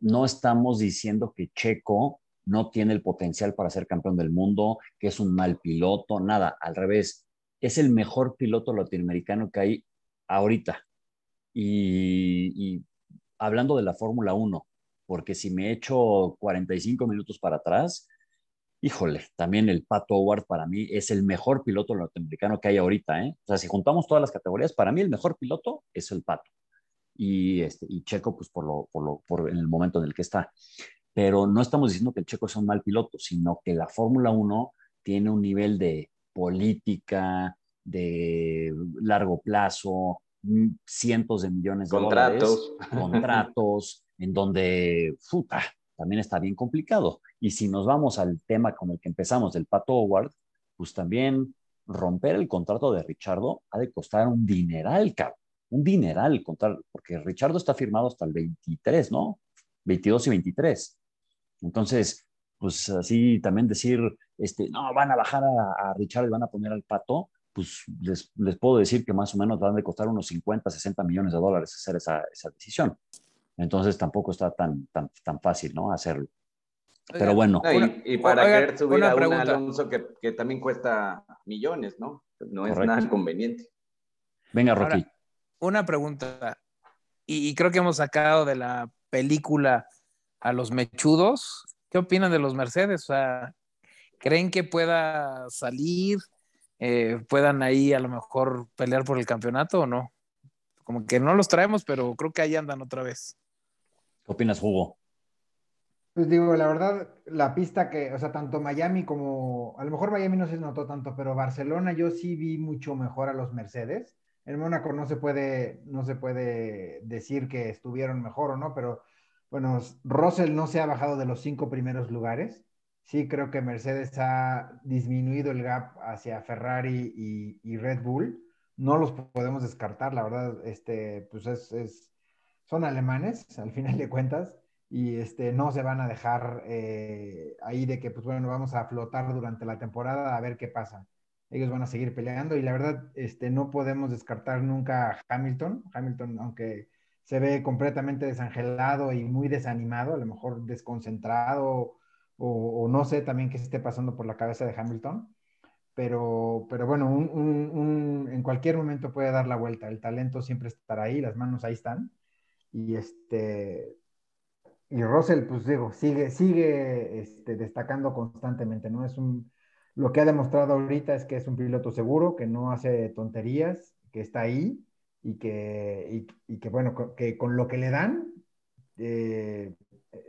A: no estamos diciendo que Checo no tiene el potencial para ser campeón del mundo, que es un mal piloto, nada, al revés. Es el mejor piloto latinoamericano que hay ahorita. Y, hablando de la Fórmula 1, porque si me echo 45 minutos para atrás, híjole, también el Pato Howard para mí es el mejor piloto latinoamericano que hay ahorita, ¿eh? O sea, si juntamos todas las categorías, para mí el mejor piloto es el Pato. Y, este, y Checo, pues por, lo, por, lo, por el momento en el que está. Pero no estamos diciendo que el Checo es un mal piloto, sino que la Fórmula 1 tiene un nivel de política, de largo plazo, mm, cientos de millones de
F: Contratos.
A: dólares, contratos, en donde, puta, también está bien complicado. Y si nos vamos al tema con el que empezamos, del Pato Howard, pues también romper el contrato de Richardo ha de costar un dineral, cabrón. Un dineral, contar, porque Richardo está firmado hasta el 23, ¿no? 22 y 23. Entonces, pues así también decir, este, no, van a bajar a, a Richardo y van a poner al Pato, pues les, les, puedo decir que más o menos van a costar unos 50, 60 millones de dólares hacer esa, esa decisión. Entonces tampoco está tan, tan, tan fácil, ¿no? Hacerlo. Pero bueno,
F: No, y- para
D: oigan,
F: querer subir a un
D: pregunta.
F: Alonso que, que también cuesta millones, ¿no? No es
A: Correcto.
F: nada conveniente.
A: venga,
D: Ahora,
A: Rocky.
D: Una pregunta. Y, y creo que hemos sacado de la película a los mechudos. ¿Qué opinan de los Mercedes? O sea, ¿creen que pueda salir? Eh, ¿Puedan ahí a lo mejor pelear por el campeonato o no? Como que no los traemos, pero creo que ahí andan otra vez.
A: ¿Qué opinas, Hugo?
C: Pues digo, la verdad, la pista que, o sea, tanto Miami como, a lo mejor Miami no se notó tanto, pero Barcelona yo sí vi mucho mejor a los Mercedes. En Mónaco no se puede, no se puede decir que estuvieron mejor o no, pero bueno, Russell no se ha bajado de los cinco primeros lugares. Sí creo que Mercedes ha disminuido el gap hacia Ferrari y, Red Bull. No los podemos descartar, la verdad, este, pues es, es, son alemanes, al final de cuentas y este, no se van a dejar eh, ahí de que, pues bueno, vamos a flotar durante la temporada a ver qué pasa. Ellos van a seguir peleando y la verdad, este, no podemos descartar nunca a Hamilton. Hamilton, aunque se ve completamente desangelado y muy desanimado, a lo mejor desconcentrado o, o no sé también qué esté pasando por la cabeza de Hamilton. Pero, pero bueno, un, un, un, en cualquier momento puede dar la vuelta. El talento siempre estará ahí, las manos ahí están. Y este, y Russell, pues digo, sigue, sigue este, destacando constantemente, ¿no? Es un, lo que ha demostrado ahorita es que es un piloto seguro, que no hace tonterías, que está ahí y que, y, y que bueno, que con lo que le dan, eh,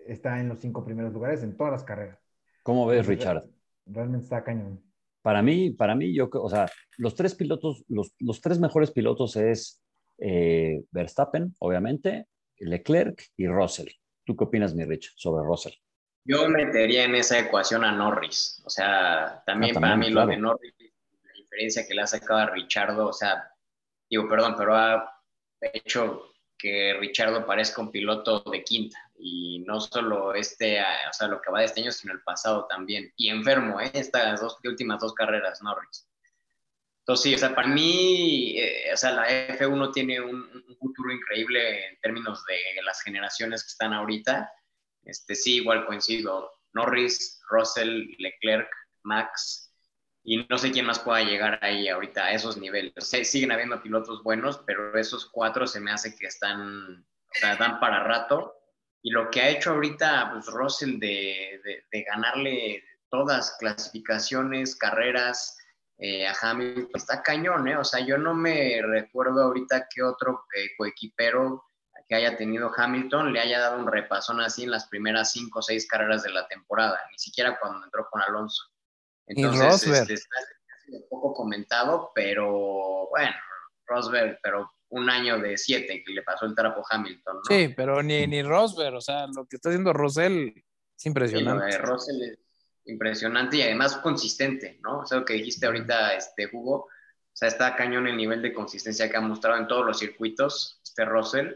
C: está en los cinco primeros lugares en todas las carreras.
A: ¿Cómo ves, Richard?
C: Realmente está cañón.
A: Para mí, para mí, yo, o sea, los tres pilotos, los, los tres mejores pilotos es eh, Verstappen, obviamente, Leclerc y Russell. ¿Tú qué opinas, mi Rich, sobre Russell?
E: Yo metería en esa ecuación a Norris. O sea, también,
A: Ah,
E: para
A: también,
E: mí
A: claro.
E: lo de Norris, la diferencia que le ha sacado a Richardo, o sea, digo, perdón, pero ha hecho que Richardo parezca un piloto de quinta. Y no solo este, o sea, lo que va de este año, sino el pasado también. Y enfermo, ¿eh? Estas dos, últimas dos carreras, Norris. Entonces, sí, o sea, para mí, eh, o sea, la F1 tiene un, un futuro increíble en términos de las generaciones que están ahorita. Este, sí, igual coincido. Norris, Russell, Leclerc, Max, y no sé quién más pueda llegar ahí ahorita a esos niveles. O siguen habiendo pilotos buenos, pero esos cuatro se me hace que están, o sea, dan para rato. Y lo que ha hecho ahorita, pues Russell, de, de, de ganarle todas clasificaciones, carreras eh, a Hamilton, está cañón, ¿eh? O sea, yo no me recuerdo ahorita qué otro eh, coequipero que haya tenido Hamilton le haya dado un repasón así en las primeras cinco o seis carreras de la temporada, ni siquiera cuando entró con Alonso.
D: Y
E: Entonces,
D: Rosberg.
E: este, está un poco comentado, pero bueno, Rosberg, pero un año de siete que le pasó el trapo Hamilton, ¿no?
D: Sí, pero ni, ni Rosberg, o sea, lo que está haciendo Russell es
E: Sí,
D: impresionante.
E: de Russell es impresionante y además consistente, ¿no? O sea, lo que dijiste ahorita, este, Hugo, o sea, está cañón el nivel de consistencia que ha mostrado en todos los circuitos, este Russell.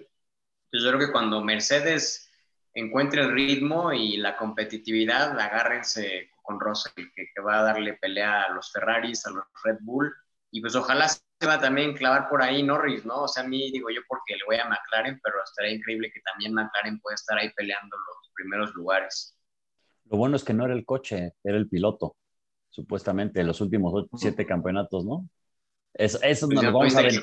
E: Entonces, yo creo que cuando Mercedes encuentre el ritmo y la competitividad, agárrense con Russell, que, que va a darle pelea a los Ferraris, a los Red Bull, y pues ojalá se va a también clavar por ahí Norris, ¿no? O sea, a mí digo yo porque le voy a McLaren, pero estaría increíble que también McLaren pueda estar ahí peleando los primeros lugares.
A: Lo bueno es que no era el coche, era el piloto, supuestamente, en los últimos ocho- siete campeonatos, ¿no? Eso, eso
E: Pues
A: nos vamos a ver.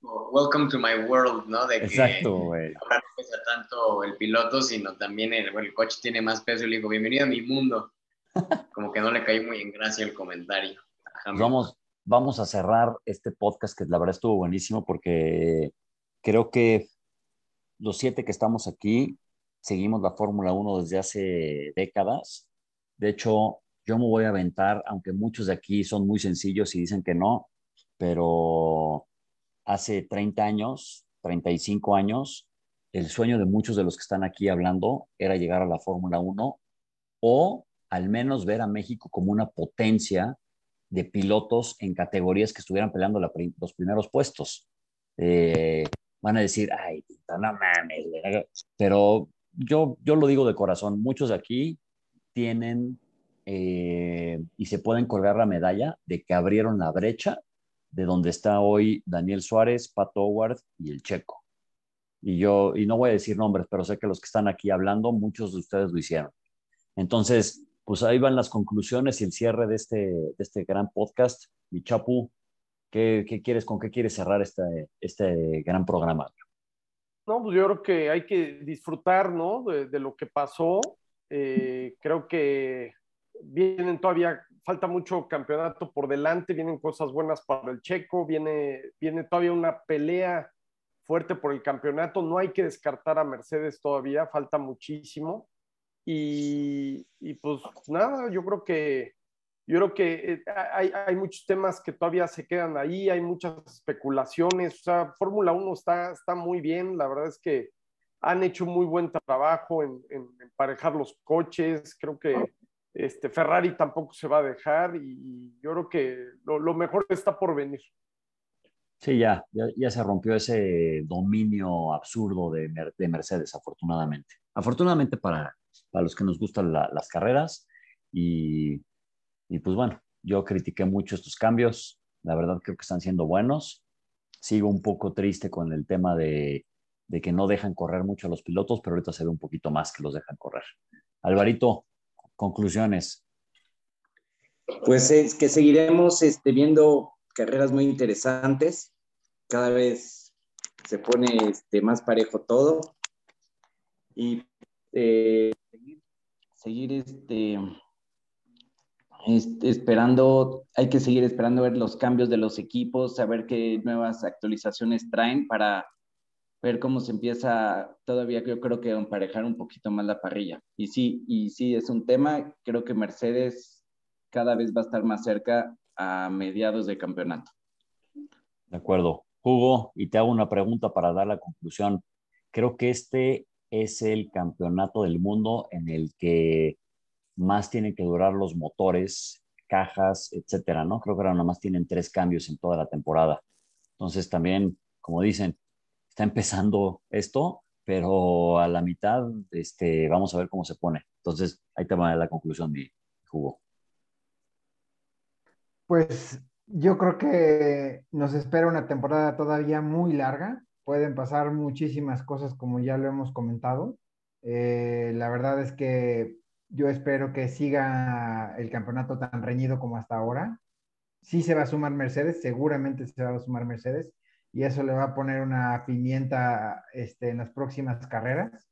E: Welcome to my world, ¿no? De que
A: Exacto, güey.
E: ahora no pesa tanto el piloto, sino también el, bueno, el coche tiene más peso. Y le digo, bienvenido a mi mundo. Como que no le caí muy en gracia el comentario.
A: Pues vamos, vamos a cerrar este podcast que la verdad estuvo buenísimo porque creo que los siete que estamos aquí seguimos la Fórmula 1 desde hace décadas. De hecho, yo me voy a aventar, aunque muchos de aquí son muy sencillos y dicen que no, pero hace 30 años, 35 años, el sueño de muchos de los que están aquí hablando era llegar a la Fórmula 1 o al menos ver a México como una potencia de pilotos en categorías que estuvieran peleando los primeros puestos. Eh, van a decir, ay, no mames, güey". pero yo, yo lo digo de corazón, muchos de aquí tienen eh, y se pueden colgar la medalla de que abrieron la brecha de donde está hoy Daniel Suárez, Pato Howard y el Checo. Y yo, y no voy a decir nombres, pero sé que los que están aquí hablando, muchos de ustedes lo hicieron. Entonces, pues ahí van las conclusiones y el cierre de este, este gran podcast. Mi Chapu, ¿qué, qué quieres, con qué quieres cerrar este, este gran programa?
B: No, pues yo creo que hay que disfrutar, ¿no? De, de lo que pasó. Eh, creo que vienen todavía, falta mucho campeonato por delante, vienen cosas buenas para el checo, viene, viene todavía una pelea fuerte por el campeonato, no hay que descartar a Mercedes todavía, falta muchísimo. Y, pues nada, yo creo que yo creo que eh, hay, hay, muchos temas que todavía se quedan ahí, hay muchas especulaciones, o sea, Fórmula 1 está, está muy bien, la verdad es que han hecho muy buen trabajo en, en emparejar los coches, creo que este, Ferrari tampoco se va a dejar y yo creo que lo, mejor está por venir.
A: Sí, ya, ya, ya, se rompió ese dominio absurdo de, de Mercedes, afortunadamente. Afortunadamente para, para los que nos gustan la, las carreras y, y pues bueno, yo critiqué mucho estos cambios, la verdad creo que están siendo buenos. Sigo un poco triste con el tema de, de que no dejan correr mucho a los pilotos, pero ahorita se ve un poquito más que los dejan correr. Alvarito, conclusiones.
F: Pues es que seguiremos este, viendo carreras muy interesantes. Cada vez se pone este, más parejo todo. Y eh, seguir, este, esperando, hay que seguir esperando ver los cambios de los equipos, saber qué nuevas actualizaciones traen para ver cómo se empieza todavía yo creo que emparejar un poquito más la parrilla. Y sí, y sí es un tema, creo que Mercedes cada vez va a estar más cerca a mediados de campeonato.
A: De acuerdo. Hugo, y te hago una pregunta para dar la conclusión. Creo que este es el campeonato del mundo en el que más tienen que durar los motores, cajas, etcétera, ¿no? Creo que ahora nomás tienen tres cambios en toda la temporada. Entonces también, como dicen, está empezando esto, pero a la mitad este, vamos a ver cómo se pone. Entonces, ahí te va la conclusión, mi Hugo.
C: Pues yo creo que nos espera una temporada todavía muy larga. Pueden pasar muchísimas cosas como ya lo hemos comentado. Eh, la verdad es que yo espero que siga el campeonato tan reñido como hasta ahora. Sí se va a sumar Mercedes, seguramente se va a sumar Mercedes y eso le va a poner una pimienta este, en las próximas carreras.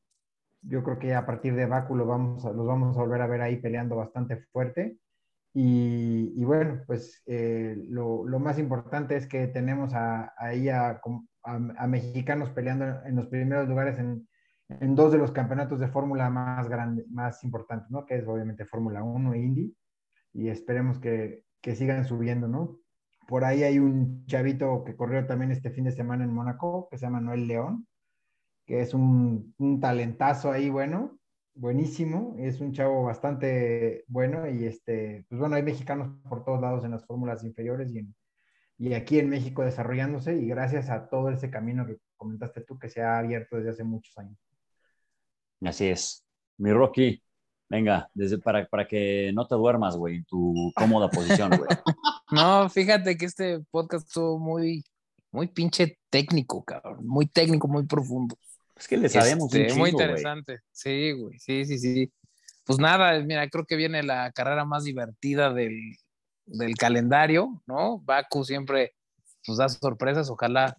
C: Yo creo que a partir de Baku lo vamos a, los vamos a volver a ver ahí peleando bastante fuerte. Y, y bueno, pues eh, lo, lo, más importante es que tenemos a, ahí a, a, mexicanos peleando en los primeros lugares en, en dos de los campeonatos de Fórmula más, grande, más importantes, ¿no? Que es obviamente Fórmula 1 e Indy. Y esperemos que, que sigan subiendo, ¿no? Por ahí hay un chavito que corrió también este fin de semana en Mónaco, que se llama Noel León, que es un, un, talentazo ahí, bueno, buenísimo, es un chavo bastante bueno y este, pues bueno, hay mexicanos por todos lados en las fórmulas inferiores y, en, y aquí en México desarrollándose y gracias a todo ese camino que comentaste tú que se ha abierto desde hace muchos años.
A: Así es. Mi Rocky, venga, desde para, para que no te duermas, güey, en tu cómoda posición, güey.
D: No, fíjate que este podcast estuvo muy, muy pinche técnico, cabrón. Muy técnico, muy profundo.
A: Es que le sabemos
D: este,
A: un chingo,
D: Muy interesante. Güey. Sí, güey. Sí, sí, sí. Pues nada, mira, creo que viene la carrera más divertida del, del calendario, ¿no? Baku siempre pues da sorpresas. Ojalá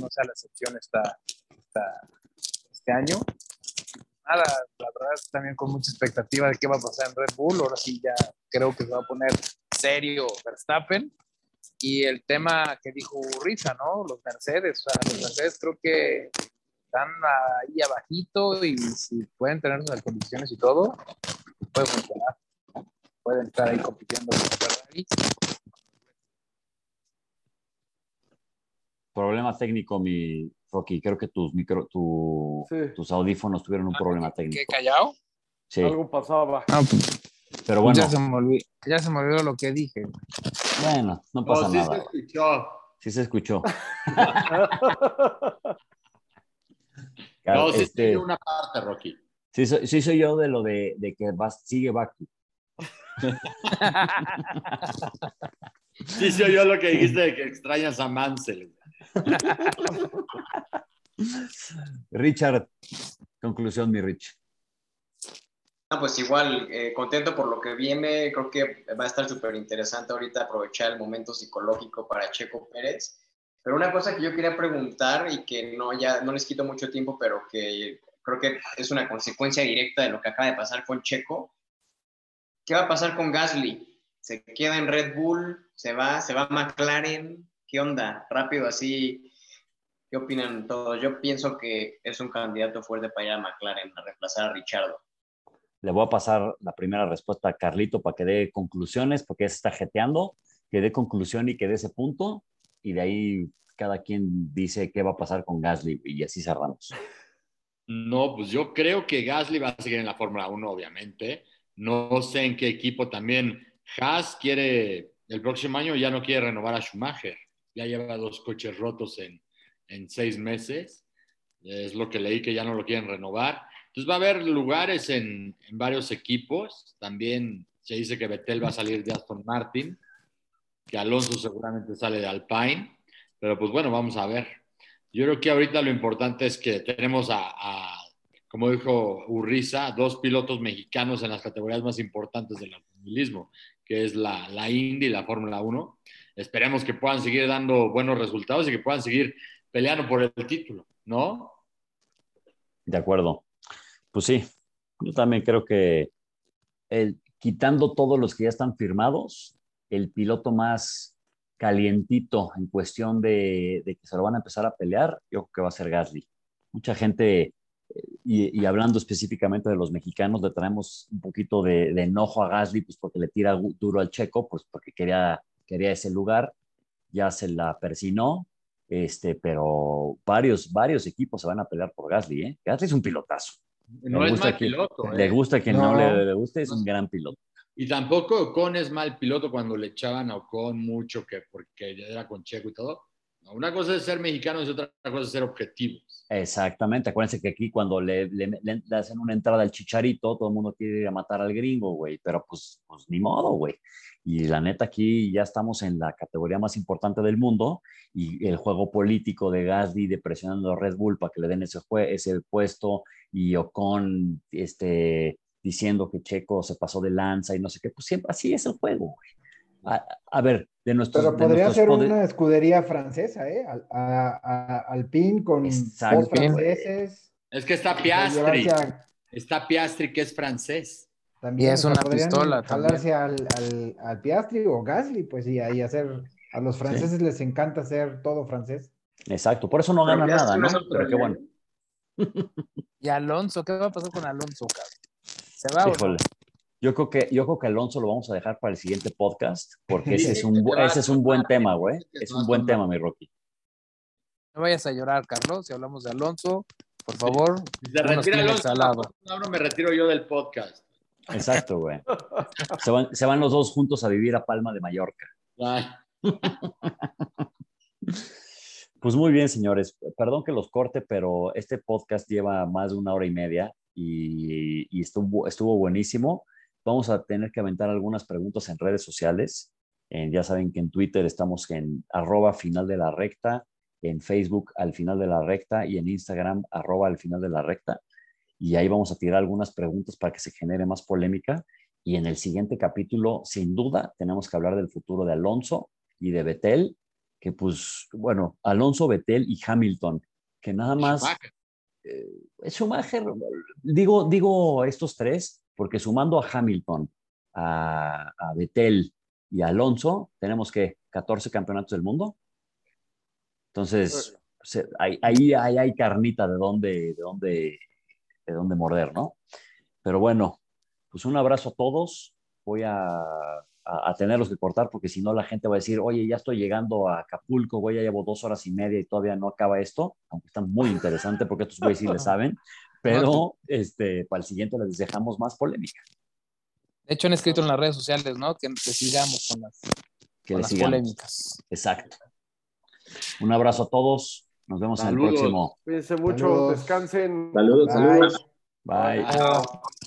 D: no sea la excepción esta, esta, este año. Nada, la verdad también con mucha expectativa de qué va a pasar en Red Bull. Ahora sí ya creo que se va a poner serio Verstappen. Y el tema que dijo Risa, ¿no? Los Mercedes, o sea, los Mercedes creo que están ahí abajito y si pueden tener las condiciones y todo, puede funcionar. Pueden estar ahí compitiendo con Ferrari.
A: Problema técnico, mi Rocky. Creo que tus micro, tu, sí. tus audífonos tuvieron un
D: Ah,
A: problema
D: ¿Qué
A: técnico.
D: callado?
A: Sí,
B: Algo pasaba.
D: Ah, pues,
A: pero bueno,
D: ya, se me olvidó, ya se me olvidó lo que dije.
A: bueno, no
G: No,
A: pasa
G: sí
A: nada.
G: se escuchó.
A: Sí se escuchó.
G: No, sí
A: Este,
G: una parte, Rocky.
A: sí, soy, sí soy yo de lo de, de que vas, sigue Baku.
G: Sí, sí, oyó lo que dijiste de que extrañas a Mansell.
A: Richard, conclusión, mi Rich.
E: Ah, pues igual, eh, contento por lo que viene. Creo que va a estar súper interesante ahorita aprovechar el momento psicológico para Checo Pérez. Pero una cosa que yo quería preguntar y que no, ya no les quito mucho tiempo, pero que creo que es una consecuencia directa de lo que acaba de pasar con Checo. ¿Qué va a pasar con Gasly? ¿Se queda en Red Bull? ¿Se va? ¿Se va a McLaren? ¿Qué onda? Rápido así. ¿Qué opinan todos? Yo pienso que es un candidato fuerte para ir a McLaren a reemplazar a Richardo.
A: Le voy a pasar la primera respuesta a Carlito para que dé conclusiones, porque se está jeteando, que dé conclusión y que dé ese punto, y de ahí cada quien dice qué va a pasar con Gasly, y así cerramos.
G: No, pues yo creo que Gasly va a seguir en la Fórmula 1, obviamente. No sé en qué equipo también. Haas quiere, el próximo año ya no quiere renovar a Schumacher. Ya lleva dos coches rotos en, en seis meses. Es lo que leí que ya no lo quieren renovar. Entonces va a haber lugares en, varios equipos. También se dice que Vettel va a salir de Aston Martin, que Alonso seguramente sale de Alpine. Pero pues bueno, vamos a ver. Yo creo que ahorita lo importante es que tenemos a, a como dijo Urriza, dos pilotos mexicanos en las categorías más importantes del automovilismo, que es la, la Indy y la Fórmula 1. Esperemos que puedan seguir dando buenos resultados y que puedan seguir peleando por el título, ¿no?
A: De acuerdo. Pues sí, yo también creo que quitando todos los que ya están firmados, el piloto más calientito en cuestión de, que se lo van a empezar a pelear, yo creo que va a ser Gasly. Mucha gente, y, y hablando específicamente de los mexicanos, le traemos un poquito de, de, enojo a Gasly, pues porque le tira duro al checo, pues porque quería, quería ese lugar, ya se la persinó, este, pero varios, varios equipos se van a pelear por Gasly, ¿eh? Gasly es un pilotazo.
G: No le es mal
A: que,
G: piloto.
A: Le
G: ¿eh?
A: gusta que no, no le, le, guste, es un gran piloto.
G: Y tampoco Ocon es mal piloto cuando le echaban a Ocon mucho que porque era con Checo y todo. Una cosa es ser mexicanos y otra cosa es ser objetivos.
A: Exactamente. Acuérdense que aquí cuando le, le, le, le hacen una entrada al chicharito, todo el mundo quiere ir a matar al gringo, güey. Pero pues, pues ni modo, güey. Y la neta, aquí ya estamos en la categoría más importante del mundo y el juego político de Gasly de presionando a Red Bull para que le den ese, ese puesto y Ocon este, diciendo que Checo se pasó de lanza y no sé qué, pues siempre así es el juego. A, a, ver, de nuestros.
C: Pero podría
A: nuestros
C: ser
A: poder...
C: una escudería francesa, ¿eh? Al, a, a, Alpine con
A: Exacto,
C: franceses.
G: Es que está Piastri. Está Piastri, que es francés.
D: También, y es una pistola.
C: Jalarse al, al, al, Piastri o Gasly, pues, y ahí hacer. A los franceses sí. les encanta hacer todo francés.
A: Exacto, por eso no gana nada, ¿no? Pero qué bueno.
D: Y Alonso, ¿qué va a pasar con Alonso, cabrón? ¿Se va
A: Híjole. o no? Yo creo, que, yo creo que Alonso lo vamos a dejar para el siguiente podcast, porque ese es un, ese es un buen tema, güey. Es un buen tema, mi Rocky.
D: No vayas a llorar, Carlos, si hablamos de Alonso, por favor.
G: Si se retira Alonso, no, me retiro yo del podcast.
A: Exacto, güey. Se van, se van los dos juntos a vivir a Palma de Mallorca.
G: Ay.
A: Pues muy bien, señores. Perdón que los corte, pero este podcast lleva más de una hora y media y, y estuvo, estuvo buenísimo. Vamos a tener que aventar algunas preguntas en redes sociales. Ya saben que en Twitter estamos en arroba final de la recta, en Facebook al final de la recta y en Instagram arroba al final de la recta. Y ahí vamos a tirar algunas preguntas para que se genere más polémica. Y en el siguiente capítulo, sin duda, tenemos que hablar del futuro de Alonso y de Betel, que pues, bueno, Alonso, Betel y Hamilton, que nada más... Schumacher. Eh, Schumacher, digo, digo estos tres, porque sumando a Hamilton, a, a Betel y a Alonso, tenemos que 14 campeonatos del mundo. Entonces, se, ahí, ahí, ahí, hay carnita de dónde, de, dónde, de dónde morder, ¿no? Pero bueno, pues un abrazo a todos. Voy a, a, a, tenerlos que cortar porque si no la gente va a decir, oye, ya estoy llegando a Acapulco, voy, ya llevo dos horas y media y todavía no acaba esto, aunque está muy interesante porque estos güeyes sí le saben pero este, para el siguiente les dejamos más polémica.
D: De hecho, han escrito en las redes sociales, ¿no? Que, que sigamos con las,
A: que
D: con las
A: sigamos.
D: polémicas.
A: Exacto. Un abrazo a todos. Nos vemos saludos. en el próximo.
B: Cuídense mucho, saludos. descansen.
F: Saludos, saludos.
A: Bye. Bye. Bye.